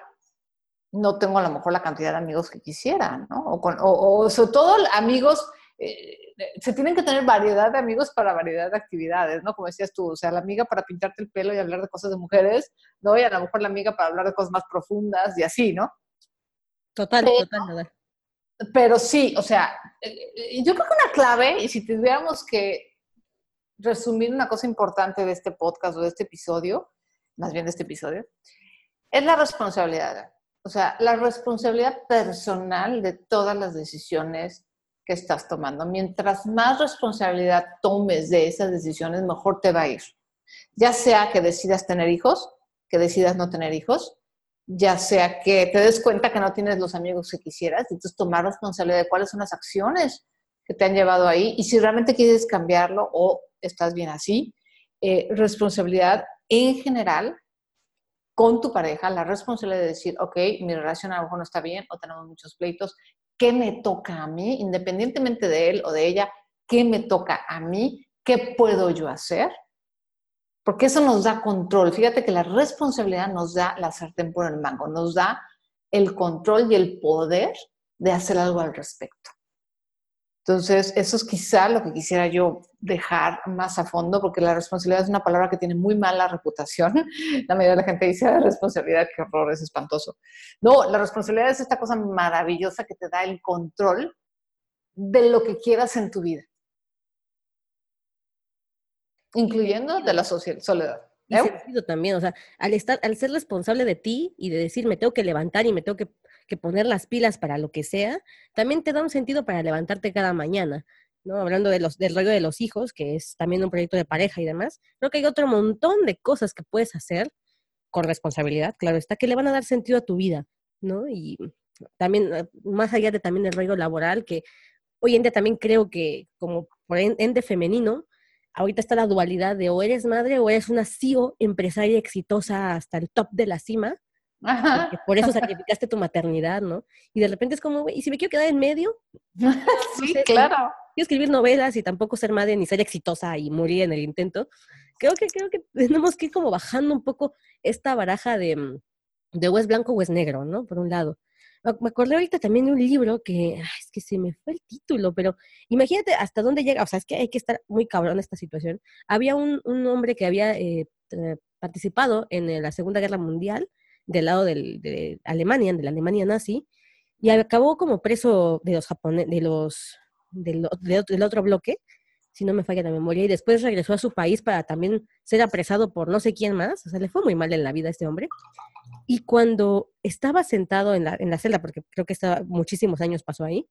Speaker 2: no tengo a lo mejor la cantidad de amigos que quisiera, ¿no? O, sobre todo amigos, eh, se tienen que tener variedad de amigos para variedad de actividades, ¿no? Como decías tú, o sea, la amiga para pintarte el pelo y hablar de cosas de mujeres, ¿no? Y a lo mejor la amiga para hablar de cosas más profundas y así, ¿no?
Speaker 1: Total, total, total.
Speaker 2: Pero sí, o sea, eh, yo creo que una clave, y si tuviéramos que resumir una cosa importante de este podcast o de este episodio, más bien de este episodio, es la responsabilidad. O sea, la responsabilidad personal de todas las decisiones que estás tomando. Mientras más responsabilidad tomes de esas decisiones, mejor te va a ir. Ya sea que decidas tener hijos, que decidas no tener hijos, ya sea que te des cuenta que no tienes los amigos que quisieras, entonces tomar responsabilidad de cuáles son las acciones que te han llevado ahí y si realmente quieres cambiarlo o estás bien así. Eh, responsabilidad en general con tu pareja la responsabilidad de decir, ok, mi relación a lo mejor no está bien o tenemos muchos pleitos, ¿qué me toca a mí, independientemente de él o de ella? qué me toca a mí, qué puedo yo hacer, porque eso nos da control. Fíjate que la responsabilidad nos da la sartén por el mango, nos da el control y el poder de hacer algo al respecto. Entonces, eso es quizá lo que quisiera yo dejar más a fondo, porque la responsabilidad es una palabra que tiene muy mala reputación. La mayoría de la gente dice, la responsabilidad, qué horror, es espantoso. No, la responsabilidad es esta cosa maravillosa que te da el control de lo que quieras en tu vida, incluyendo de la soledad.
Speaker 1: Y sentido también, o sea, al, estar, al ser responsable de ti y de decir, me tengo que levantar y me tengo que que poner las pilas para lo que sea, también te da un sentido para levantarte cada mañana. ¿no? Hablando de los, del rollo de los hijos, que es también un proyecto de pareja y demás, creo que hay otro montón de cosas que puedes hacer con responsabilidad, claro está, que le van a dar sentido a tu vida, ¿no? Y también, eh, más allá de también el rollo laboral, que hoy en día también creo que como por ente femenino, ahorita está la dualidad de o eres madre o eres una CEO empresaria exitosa hasta el top de la cima, por eso sacrificaste tu maternidad, ¿no? Y de repente es como, güey, ¿y si me quiero quedar en medio?
Speaker 2: sí, claro.
Speaker 1: Quiero escribir novelas y tampoco ser madre ni ser exitosa y morir en el intento. Creo que, creo que tenemos que ir como bajando un poco esta baraja de, mm, de o es blanco o es negro, ¿no? Por un lado. Me acordé ahorita también de un libro que, es que se me fue el título, pero imagínate hasta dónde llega, o sea, es que hay que estar muy cabrón esta situación. Había un, un hombre que había eh, participado en la Segunda Guerra Mundial del lado de Alemania, de la Alemania nazi, y acabó como preso de los japoneses, de los, del, otro bloque, si no me falla la memoria, y después regresó a su país para también ser apresado por no sé quién más, o sea, le fue muy mal en la vida a este hombre. Y cuando estaba sentado en la, en la celda, porque creo que estaba, muchísimos años pasó ahí,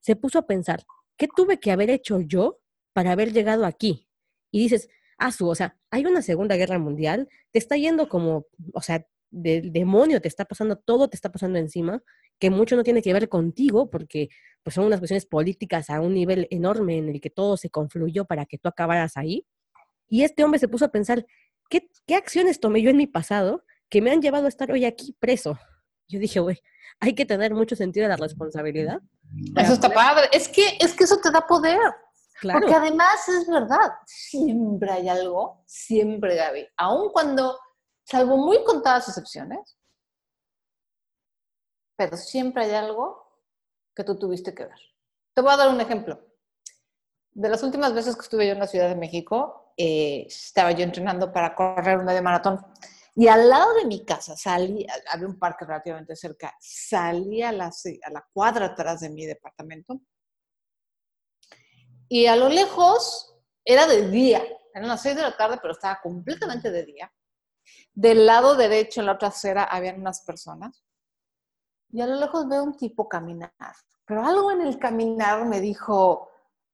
Speaker 1: se puso a pensar, ¿qué tuve que haber hecho yo para haber llegado aquí? Y dices, ah, su, o sea, hay una Segunda Guerra Mundial, te está yendo como, o sea, del demonio te está pasando, todo te está pasando encima, que mucho no tiene que ver contigo, porque pues son unas cuestiones políticas a un nivel enorme en el que todo se confluyó para que tú acabaras ahí. Y este hombre se puso a pensar, ¿qué, qué acciones tomé yo en mi pasado que me han llevado a estar hoy aquí preso? Yo dije, güey, hay que tener mucho sentido de la responsabilidad.
Speaker 2: Eso está padre. Es que, es que eso te da poder. Claro. Porque además es verdad, siempre hay algo, siempre, Gaby. Aun cuando salvo muy contadas excepciones, pero siempre hay algo que tú tuviste que ver. Te voy a dar un ejemplo. De las últimas veces que estuve yo en la Ciudad de México, eh, estaba yo entrenando para correr un medio maratón. Y al lado de mi casa, salí, había un parque relativamente cerca, salí a la, a la cuadra atrás de mi departamento. Y a lo lejos era de día, eran las seis de la tarde, pero estaba completamente de día. Del lado derecho, en la otra acera, habían unas personas. Y a lo lejos veo un tipo caminar. Pero algo en el caminar me dijo,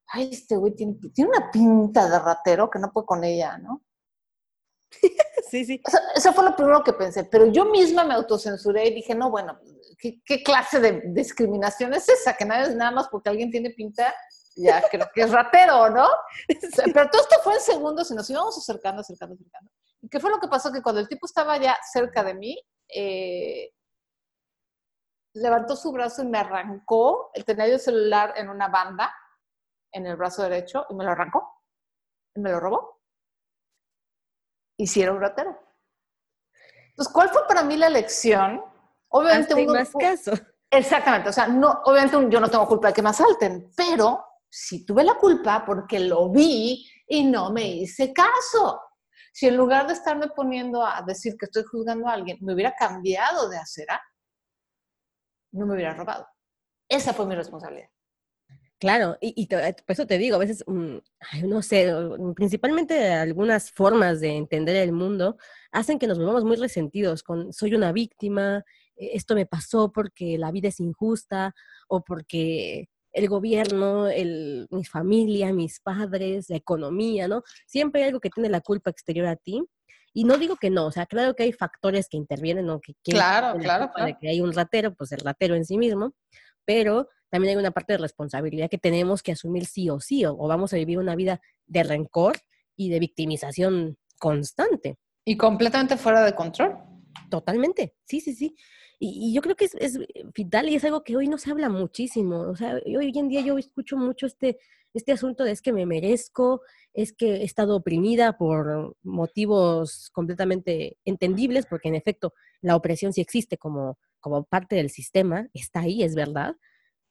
Speaker 2: ay, este güey tiene, una pinta de ratero que no puedo con ella, ¿no?
Speaker 1: sí, sí.
Speaker 2: Eso, fue lo primero que pensé. Pero yo misma me autocensuré y dije, no, bueno, ¿qué, clase de discriminación es esa? Que nada, nada más porque alguien tiene pinta, ya creo que es ratero, ¿no? Pero todo esto fue en segundos y nos íbamos acercando, acercando, acercando. ¿Qué fue lo que pasó? Que cuando el tipo estaba ya cerca de mí, eh, levantó su brazo y me arrancó. el tenía el celular en una banda en el brazo derecho y me lo arrancó. Y me lo robó. Hicieron un ratero. Entonces, ¿cuál fue para mí la lección?
Speaker 1: Obviamente un más caso.
Speaker 2: Exactamente, o sea, no, obviamente yo no tengo culpa de que me asalten, pero sí tuve la culpa porque lo vi y no me hice caso. Si en lugar de estarme poniendo a decir que estoy juzgando a alguien, me hubiera cambiado de acera, no me hubiera robado. Esa fue mi responsabilidad.
Speaker 1: Claro, y, por eso te digo, a veces, mm, no sé, principalmente algunas formas de entender el mundo hacen que nos volvamos muy resentidos con soy una víctima, e, esto me pasó porque la vida es injusta o porque el gobierno, el, mi familia, mis padres, la economía, ¿no? Siempre hay algo que tiene la culpa exterior a ti. Y no digo que no, o sea, claro que hay factores que intervienen, ¿no? Que
Speaker 2: claro, claro,
Speaker 1: claro. que hay un ratero, pues el ratero en sí mismo, pero también hay una parte de responsabilidad que tenemos que asumir sí o sí, o vamos a vivir una vida de rencor y de victimización constante.
Speaker 2: Y completamente fuera de control.
Speaker 1: Totalmente, sí, sí, sí. Y, yo creo que es, vital y es algo que hoy no se habla muchísimo. O sea, hoy en día yo escucho mucho este, este asunto de es que me merezco, es que he estado oprimida por motivos completamente entendibles, porque en efecto la opresión sí existe como, como parte del sistema, está ahí, es verdad,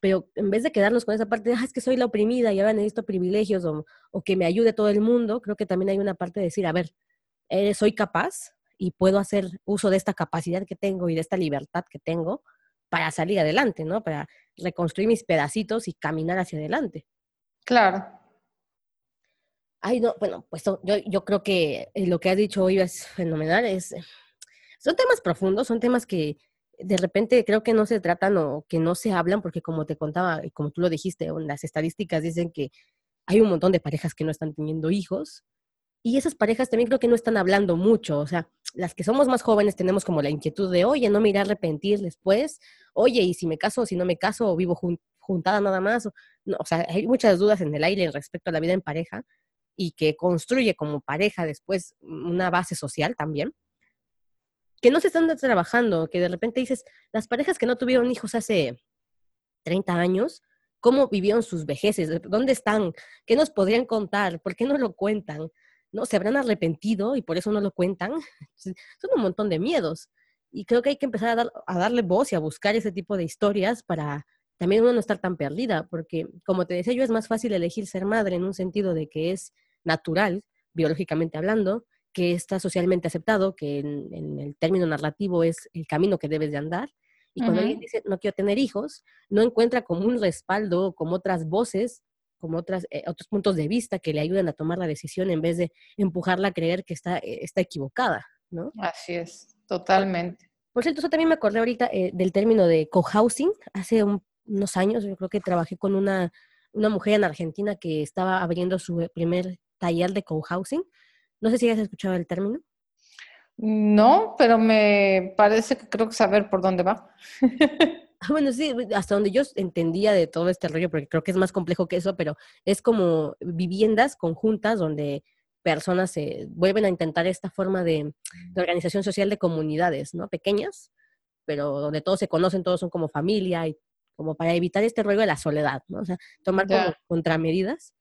Speaker 1: pero en vez de quedarnos con esa parte de, ah, es que soy la oprimida y ahora necesito privilegios o, o, que me ayude todo el mundo, creo que también hay una parte de decir, a ver, eh, soy capaz y puedo hacer uso de esta capacidad que tengo y de esta libertad que tengo para salir adelante, ¿no? Para reconstruir mis pedacitos y caminar hacia adelante.
Speaker 2: Claro.
Speaker 1: Ay, no, bueno, pues yo, yo creo que eh, lo que has dicho hoy es fenomenal. Es, son temas profundos, son temas que de repente creo que no se tratan o que no se hablan, porque como te contaba y como tú lo dijiste, las estadísticas dicen que hay un montón de parejas que no están teniendo hijos y esas parejas también creo que no están hablando mucho, o sea, las que somos más jóvenes tenemos como la inquietud de, oye, no me iré a arrepentir después, oye, y si me caso o si no me caso o vivo juntada nada más, o, o sea, hay muchas dudas en el aire respecto a la vida en pareja y que construye como pareja después una base social también que no se están trabajando, que de repente dices, las parejas que no tuvieron hijos hace 30 años, ¿cómo vivieron sus vejeces? ¿Dónde están? ¿Qué nos podrían contar? ¿Por qué no lo cuentan? ¿No? ¿Se habrán arrepentido y por eso no lo cuentan? Son un montón de miedos. Y creo que hay que empezar a, a darle voz y a buscar ese tipo de historias para también uno no estar tan perdida, porque como te decía yo, es más fácil elegir ser madre en un sentido de que es natural, biológicamente hablando, que está socialmente aceptado, que en, el término narrativo es el camino que debes de andar. Y cuando alguien dice, no quiero tener hijos, no encuentra como un respaldo, como otras voces, como otras, eh, otros puntos de vista que le ayuden a tomar la decisión en vez de empujarla a creer que está, eh, está equivocada, ¿no?
Speaker 2: Así es, totalmente.
Speaker 1: Por cierto, eso también me acordé ahorita eh, del término de cohousing. Hace unos años yo creo que trabajé con una, una mujer en Argentina que estaba abriendo su primer taller de cohousing no sé si has escuchado el término.
Speaker 2: No, pero me parece que creo que saber por dónde va.
Speaker 1: Ah, bueno, sí, hasta donde yo entendía de todo este rollo, porque creo que es más complejo que eso, pero es como viviendas conjuntas donde personas se vuelven a intentar esta forma de, organización social de comunidades, ¿no? Pequeñas, pero donde todos se conocen, todos son como familia y como para evitar este rollo de la soledad, ¿no? O sea, tomar como contramedidas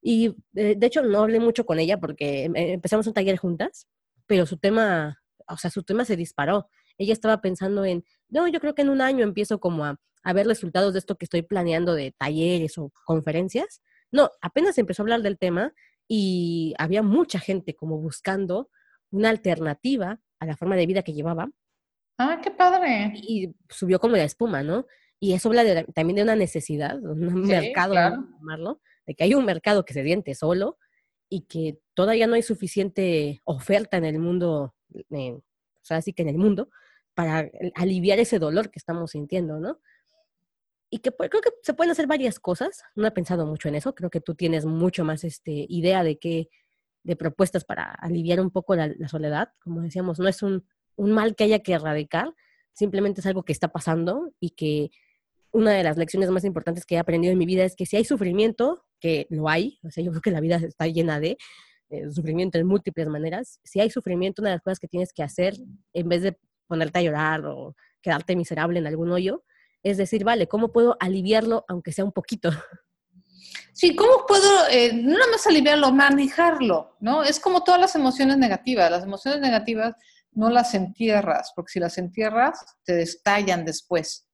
Speaker 1: y eh, de hecho no hablé mucho con ella porque eh, empezamos un taller juntas, pero su tema, o sea, su tema se disparó. Ella estaba pensando en, no, yo creo que en un año empiezo como a, a ver resultados de esto que estoy planeando de talleres o conferencias. No, apenas empezó a hablar del tema y había mucha gente como buscando una alternativa a la forma de vida que llevaba.
Speaker 2: Ah, qué padre.
Speaker 1: Y subió como la espuma, ¿no? Y eso habla también de una necesidad, un mercado, claro. llamarlo, de que hay un mercado que se siente solo y que todavía no hay suficiente oferta en el mundo, o sea, así que en el mundo, para aliviar ese dolor que estamos sintiendo, ¿no? Y que creo que se pueden hacer varias cosas. No he pensado mucho en eso. Creo que tú tienes mucho más este, idea de qué, de propuestas para aliviar un poco la, soledad. Como decíamos, no es un, un mal que haya que erradicar, simplemente es algo que está pasando y que una de las lecciones más importantes que he aprendido en mi vida es que si hay sufrimiento, que lo hay, o sea, yo creo que la vida está llena de eh, sufrimiento en múltiples maneras, si hay sufrimiento, una de las cosas que tienes que hacer, en vez de ponerte a llorar o quedarte miserable en algún hoyo, es decir, vale, ¿cómo puedo aliviarlo aunque sea un poquito?
Speaker 2: Sí, ¿cómo puedo, eh, no nada más aliviarlo, manejarlo, ¿no? Es como todas las emociones negativas. Las emociones negativas no las entierras, porque si las entierras, te destallan después.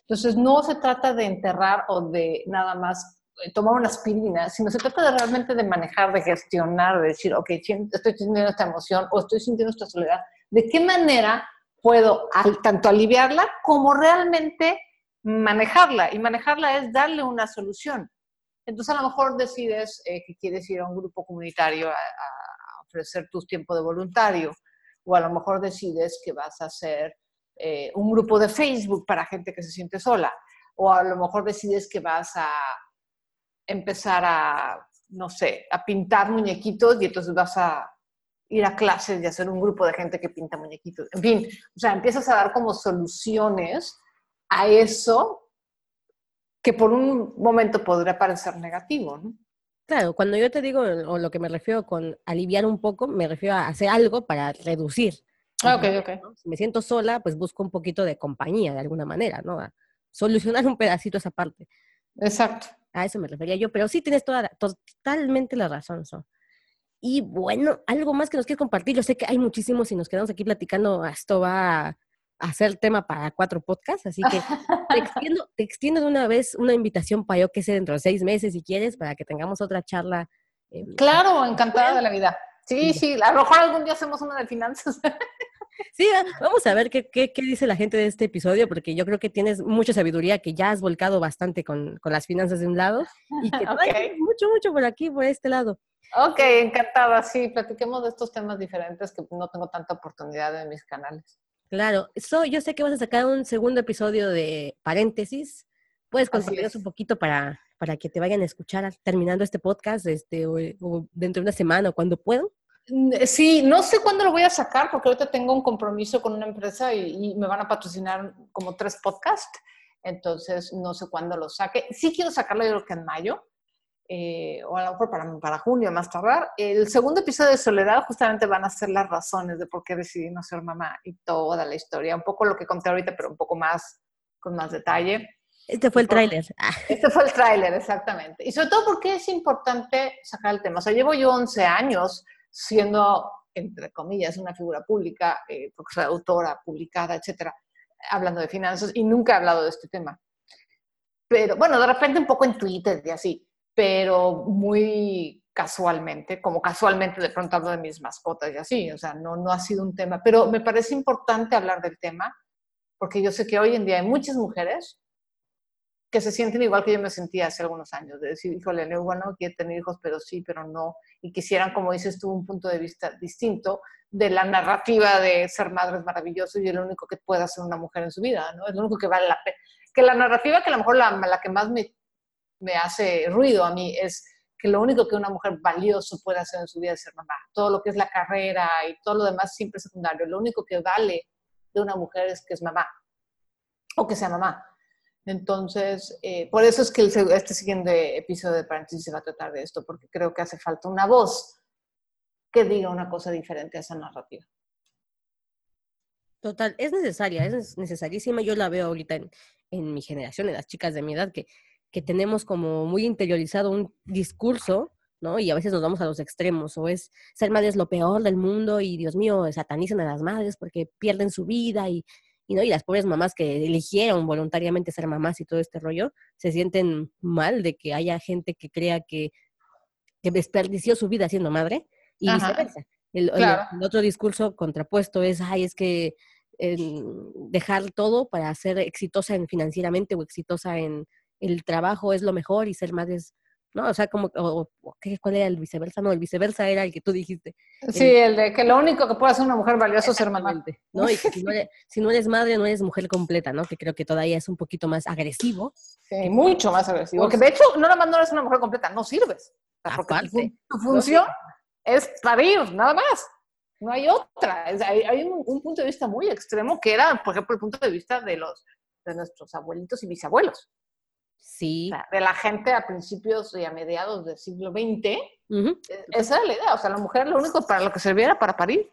Speaker 2: Entonces, no se trata de enterrar o de nada más tomar una aspirina, sino se trata de realmente de manejar, de gestionar, de decir, ok, estoy sintiendo esta emoción o estoy sintiendo esta soledad. ¿De qué manera puedo tanto aliviarla como realmente manejarla? Y manejarla es darle una solución. Entonces, a lo mejor decides eh, que quieres ir a un grupo comunitario a, a ofrecer tus tiempos de voluntario, o a lo mejor decides que vas a hacer eh, un grupo de Facebook para gente que se siente sola. O a lo mejor decides que vas a empezar a, no sé, a pintar muñequitos y entonces vas a ir a clases y hacer un grupo de gente que pinta muñequitos. En fin, o sea, empiezas a dar como soluciones a eso que por un momento podría parecer negativo, ¿no?
Speaker 1: Claro, cuando yo te digo, o lo que me refiero con aliviar un poco, me refiero a hacer algo para reducir
Speaker 2: Ah, ok, ok.
Speaker 1: Si me siento sola, pues busco un poquito de compañía de alguna manera, ¿no? A solucionar un pedacito esa parte.
Speaker 2: Exacto.
Speaker 1: A eso me refería yo, pero sí tienes toda, totalmente la razón, So. Y bueno, algo más que nos quieres compartir. Yo sé que hay muchísimos y nos quedamos aquí platicando. Esto va a ser tema para cuatro podcasts, así que te extiendo, te extiendo de una vez una invitación para yo que sé dentro de seis meses si quieres, para que tengamos otra charla.
Speaker 2: Eh, claro, encantada de la vida. Sí, sí, a lo mejor algún día hacemos una de finanzas.
Speaker 1: Sí, vamos a ver qué, qué, qué, dice la gente de este episodio, porque yo creo que tienes mucha sabiduría, que ya has volcado bastante con, con las finanzas de un lado y que okay. mucho, mucho por aquí, por este lado.
Speaker 2: Ok, encantada. Sí, platiquemos de estos temas diferentes que no tengo tanta oportunidad en mis canales.
Speaker 1: Claro, so, yo sé que vas a sacar un segundo episodio de paréntesis. ¿Puedes contarnos un poquito para, para que te vayan a escuchar terminando este podcast este, o, o dentro de una semana o cuando puedan?
Speaker 2: Sí, no sé cuándo lo voy a sacar porque ahorita tengo un compromiso con una empresa y, y, me van a patrocinar como tres podcasts, entonces no sé cuándo lo saque. Sí quiero sacarlo yo creo que en mayo, eh, o a lo mejor para, para, junio más tardar. El segundo episodio de Soledad justamente van a ser las razones de por qué decidí no ser mamá y toda la historia, un poco lo que conté ahorita, pero un poco más, con más detalle.
Speaker 1: Este fue el tráiler.
Speaker 2: Este fue el tráiler, exactamente. Y sobre todo porque es importante sacar el tema. O sea, llevo yo 11 años siendo, entre comillas, una figura pública, eh, autora, publicada, etcétera, hablando de finanzas y nunca he hablado de este tema. Pero bueno, de repente un poco en Twitter y así pero muy casualmente, como casualmente de pronto hablo de mis mascotas y así, o sea, no, no ha sido un tema, pero me parece importante hablar del tema, porque yo sé que hoy en día hay muchas mujeres que se sienten igual que yo me sentía hace algunos años, de decir, híjole, no, bueno, quiero tener hijos, pero sí, pero no, y quisieran, como dices tú, un punto de vista distinto de la narrativa de ser madre es maravilloso y es lo único que puede hacer una mujer en su vida, ¿no? Es lo único que vale la pena. Que la narrativa que a lo mejor la, la que más me me hace ruido a mí es que lo único que una mujer valioso puede hacer en su vida es ser mamá. Todo lo que es la carrera y todo lo demás siempre es secundario. Lo único que vale de una mujer es que es mamá o que sea mamá. Entonces, eh, por eso es que el, este siguiente episodio de Paréntesis se va a tratar de esto, porque creo que hace falta una voz que diga una cosa diferente a esa narrativa.
Speaker 1: Total, es necesaria, es necesarísima. Yo la veo ahorita en, en mi generación, en las chicas de mi edad, que que tenemos como muy interiorizado un discurso, ¿no? Y a veces nos vamos a los extremos, o es ser madre es lo peor del mundo y Dios mío, satanizan a las madres porque pierden su vida y, y, ¿no? y las pobres mamás que eligieron voluntariamente ser mamás y todo este rollo, se sienten mal de que haya gente que crea que, que desperdició su vida siendo madre y viceversa. El, claro. el, el, otro discurso contrapuesto es, ay, es que eh, dejar todo para ser exitosa en financieramente o exitosa en el trabajo es lo mejor y ser madre es, ¿no? O sea, como, o, o, ¿cuál era el viceversa? No, el viceversa era el que tú dijiste.
Speaker 2: Sí, el, el de que lo único que puede hacer una mujer valiosa es ser mamá.
Speaker 1: ¿no? Y que si no, eres, si no, eres, madre, no eres mujer completa, ¿no? Que creo que todavía es un poquito más agresivo.
Speaker 2: Sí, mucho más agresivo. Porque de hecho, no nada más no eres una mujer completa, no sirves. Porque
Speaker 1: Aparte,
Speaker 2: tu, función no es parir, nada más. No hay otra. Hay, hay un, un, punto de vista muy extremo que era, por ejemplo, el punto de vista de los de nuestros abuelitos y bisabuelos.
Speaker 1: Sí.
Speaker 2: O sea, de la gente a principios y a mediados del siglo XX, uh -huh. esa era la idea. O sea, la mujer lo único para lo que servía era para parir.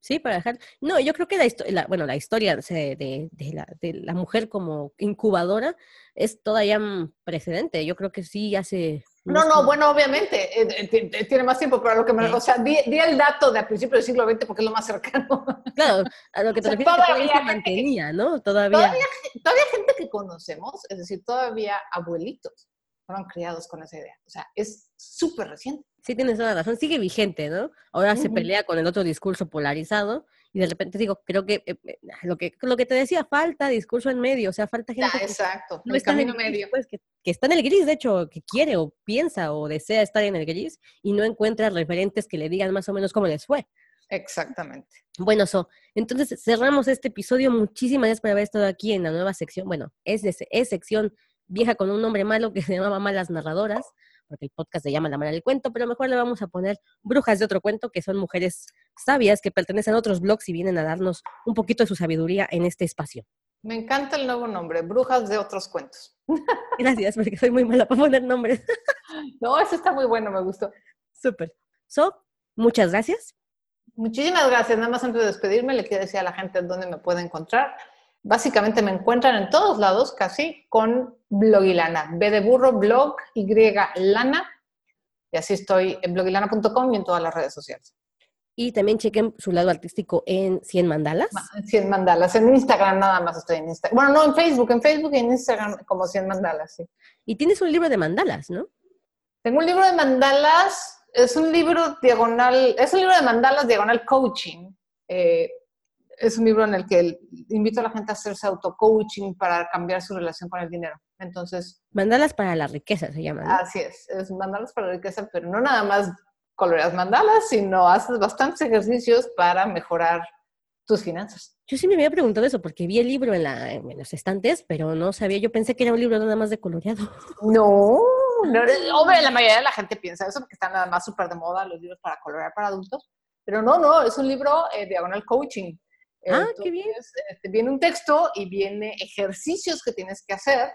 Speaker 1: Sí, para dejar. No, yo creo que la, la bueno, la historia de, de, de, la, de, la, mujer como incubadora es todavía precedente. Yo creo que sí hace.
Speaker 2: No, no, bueno, obviamente eh, eh, tiene más tiempo, pero a lo que me. O sea, di, di, el dato de a principios del siglo XX porque es lo más cercano.
Speaker 1: Claro, a lo que te o sea, refieres todavía, que todavía se mantenía, ¿no? Todavía.
Speaker 2: todavía. Todavía gente que conocemos, es decir, todavía abuelitos fueron criados con esa idea. O sea, es súper reciente.
Speaker 1: Sí, tienes toda la razón. Sigue vigente, ¿no? Ahora uh -huh. se pelea con el otro discurso polarizado y de repente digo, creo que eh, lo que lo que te decía, falta discurso en medio, o sea, falta gente
Speaker 2: exacto,
Speaker 1: que no está en el medio. Gris, pues, que, que, está en el gris, de hecho, que quiere o piensa o desea estar en el gris y no encuentra referentes que le digan más o menos cómo les fue.
Speaker 2: Exactamente.
Speaker 1: Bueno, So, entonces cerramos este episodio. Muchísimas gracias por haber estado aquí en la nueva sección. Bueno, es, es, es sección vieja con un nombre malo que se llamaba Malas Narradoras, porque el podcast se llama La Mala del Cuento, pero mejor le vamos a poner Brujas de otro cuento, que son mujeres sabias que pertenecen a otros blogs y vienen a darnos un poquito de su sabiduría en este espacio.
Speaker 2: Me encanta el nuevo nombre, Brujas de otros cuentos.
Speaker 1: Gracias, porque soy muy mala para poner nombres.
Speaker 2: no, eso está muy bueno, me gustó.
Speaker 1: Súper. So, muchas gracias.
Speaker 2: Muchísimas gracias. Nada más antes de despedirme, le quiero decir a la gente dónde me puede encontrar. Básicamente me encuentran en todos lados, casi, con Blogilana. B de burro, blog, Y, lana. Y así estoy en blogilana.com y en todas las redes sociales.
Speaker 1: Y también chequen su lado artístico en 100 mandalas.
Speaker 2: 100 mandalas. En Instagram nada más estoy en Instagram. Bueno, no, en Facebook. En Facebook y en Instagram como 100 mandalas, sí.
Speaker 1: Y tienes un libro de mandalas, ¿no?
Speaker 2: Tengo un libro de mandalas. Es un libro diagonal, es un libro de mandalas diagonal coaching. Eh, es un libro en el que invito a la gente a hacerse auto-coaching para cambiar su relación con el dinero. Entonces...
Speaker 1: Mandalas para la riqueza se llama.
Speaker 2: Así es, es mandalas para la riqueza, pero no nada más coloreas mandalas, sino haces bastantes ejercicios para mejorar tus finanzas.
Speaker 1: Yo sí me había preguntado eso porque vi el libro en, la, en los estantes, pero no sabía, yo pensé que era un libro nada más de coloreado.
Speaker 2: No, no hombre, la mayoría de la gente piensa eso porque están nada más súper de moda los libros para colorear para adultos, pero no, no, es un libro eh, diagonal coaching.
Speaker 1: Ah, qué bien.
Speaker 2: Este, viene un texto y viene ejercicios que tienes que hacer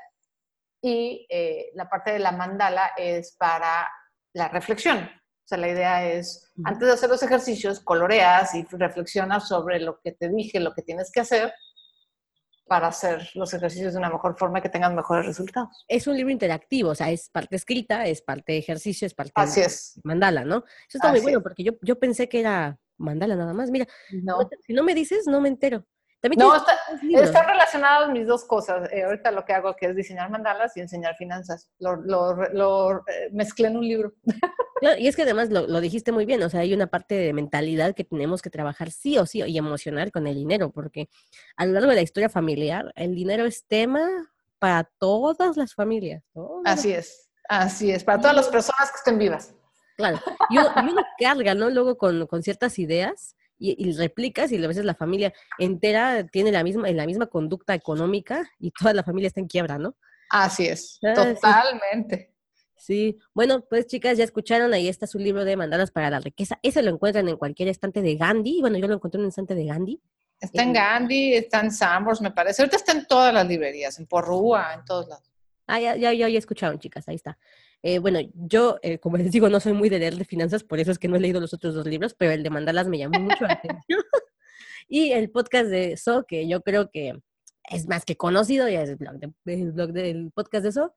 Speaker 2: y eh, la parte de la mandala es para la reflexión. O sea, la idea es, antes de hacer los ejercicios, coloreas y reflexionas sobre lo que te dije, lo que tienes que hacer para hacer los ejercicios de una mejor forma y que tengan mejores resultados.
Speaker 1: Es un libro interactivo, o sea, es parte escrita, es parte ejercicio, es parte
Speaker 2: Así es.
Speaker 1: mandala, ¿no? Eso está muy bueno porque yo, yo pensé que era mandala nada más. Mira, si no me dices, no me entero.
Speaker 2: No, están relacionadas mis dos cosas. Eh, ahorita lo que hago que es diseñar mandalas y enseñar finanzas. Lo, lo, eh, mezclé en un libro.
Speaker 1: y es que además lo, lo, dijiste muy bien, o sea, hay una parte de mentalidad que tenemos que trabajar sí o sí y emocionar con el dinero, porque a lo largo de la historia familiar, el dinero es tema para todas las familias.
Speaker 2: Así es, así es, para todas las personas que estén vivas.
Speaker 1: Claro, y uno, carga, ¿no? Luego con, con ciertas ideas y, replicas y a veces la familia entera tiene la misma, la misma conducta económica y toda la familia está en quiebra, ¿no?
Speaker 2: Así es, ah, totalmente.
Speaker 1: Sí. bueno, pues chicas, ya escucharon, ahí está su libro de Mandalas para la Riqueza. Ese lo encuentran en cualquier estante de Gandhi. Bueno, yo lo encontré en un estante de Gandhi.
Speaker 2: Está en Gandhi, está en Sambors, me parece. Ahorita está en todas las librerías, en Porrúa, en todos lados.
Speaker 1: Ah, ya, ya, ya, ya escucharon, chicas, ahí está. Eh, bueno, yo, eh, como les digo, no soy muy de leer de finanzas, por eso es que no he leído los otros dos libros, pero el de Mandalas me llamó mucho la atención. y el podcast de So, que yo creo que es más que conocido, ya es el blog, el blog del podcast de So.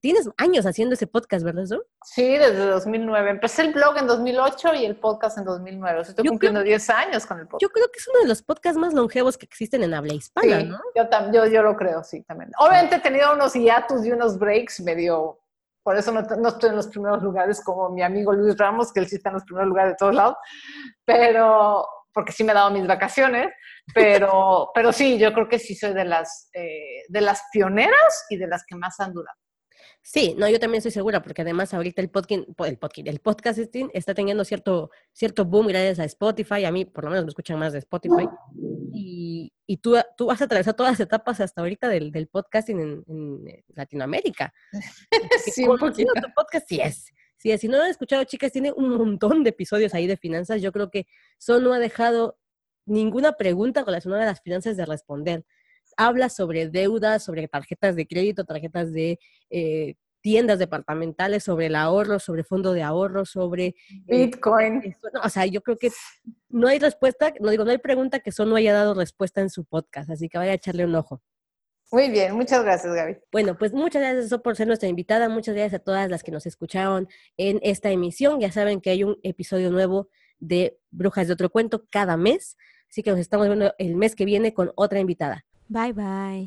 Speaker 1: Tienes años haciendo ese podcast, ¿verdad, So?
Speaker 2: Sí, desde 2009. Empecé el blog en 2008 y el podcast en 2009. estoy cumpliendo 10 años con el podcast.
Speaker 1: Yo creo que es uno de los podcasts más longevos que existen en habla hispana, ¿no?
Speaker 2: Yo, yo, yo lo creo, sí, también. Obviamente he tenido unos hiatus y unos breaks medio por eso no, estoy en los primeros lugares como mi amigo Luis Ramos, que él sí está en los primeros lugares de todos lados, pero porque sí me he dado mis vacaciones, pero, pero sí, yo creo que sí soy de las, eh, de las pioneras y de las que más han durado.
Speaker 1: Sí, no, yo también estoy segura, porque además ahorita el podcast, el podcast, el podcasting está teniendo cierto, cierto boom gracias a Spotify. A mí, por lo menos, me escuchan más de Spotify. Y, y tú, tú has atravesado todas las etapas hasta ahorita del, del podcasting en, Latinoamérica.
Speaker 2: sí, un poquito.
Speaker 1: Tu podcast sí es. Sí, si no lo han escuchado, chicas, tiene un montón de episodios ahí de finanzas. Yo creo que solo no ha dejado ninguna pregunta relacionada a las finanzas de responder habla sobre deudas, sobre tarjetas de crédito, tarjetas de eh, tiendas departamentales, sobre el ahorro, sobre fondo de ahorro, sobre...
Speaker 2: Eh, Bitcoin.
Speaker 1: o sea, yo creo que no hay respuesta, no digo, no hay pregunta que solo no haya dado respuesta en su podcast, así que vaya a echarle un ojo.
Speaker 2: Muy bien, muchas gracias, Gaby.
Speaker 1: Bueno, pues muchas gracias por ser nuestra invitada, muchas gracias a todas las que nos escucharon en esta emisión. Ya saben que hay un episodio nuevo de Brujas de otro cuento cada mes, así que nos estamos viendo el mes que viene con otra invitada.
Speaker 3: Bye bye.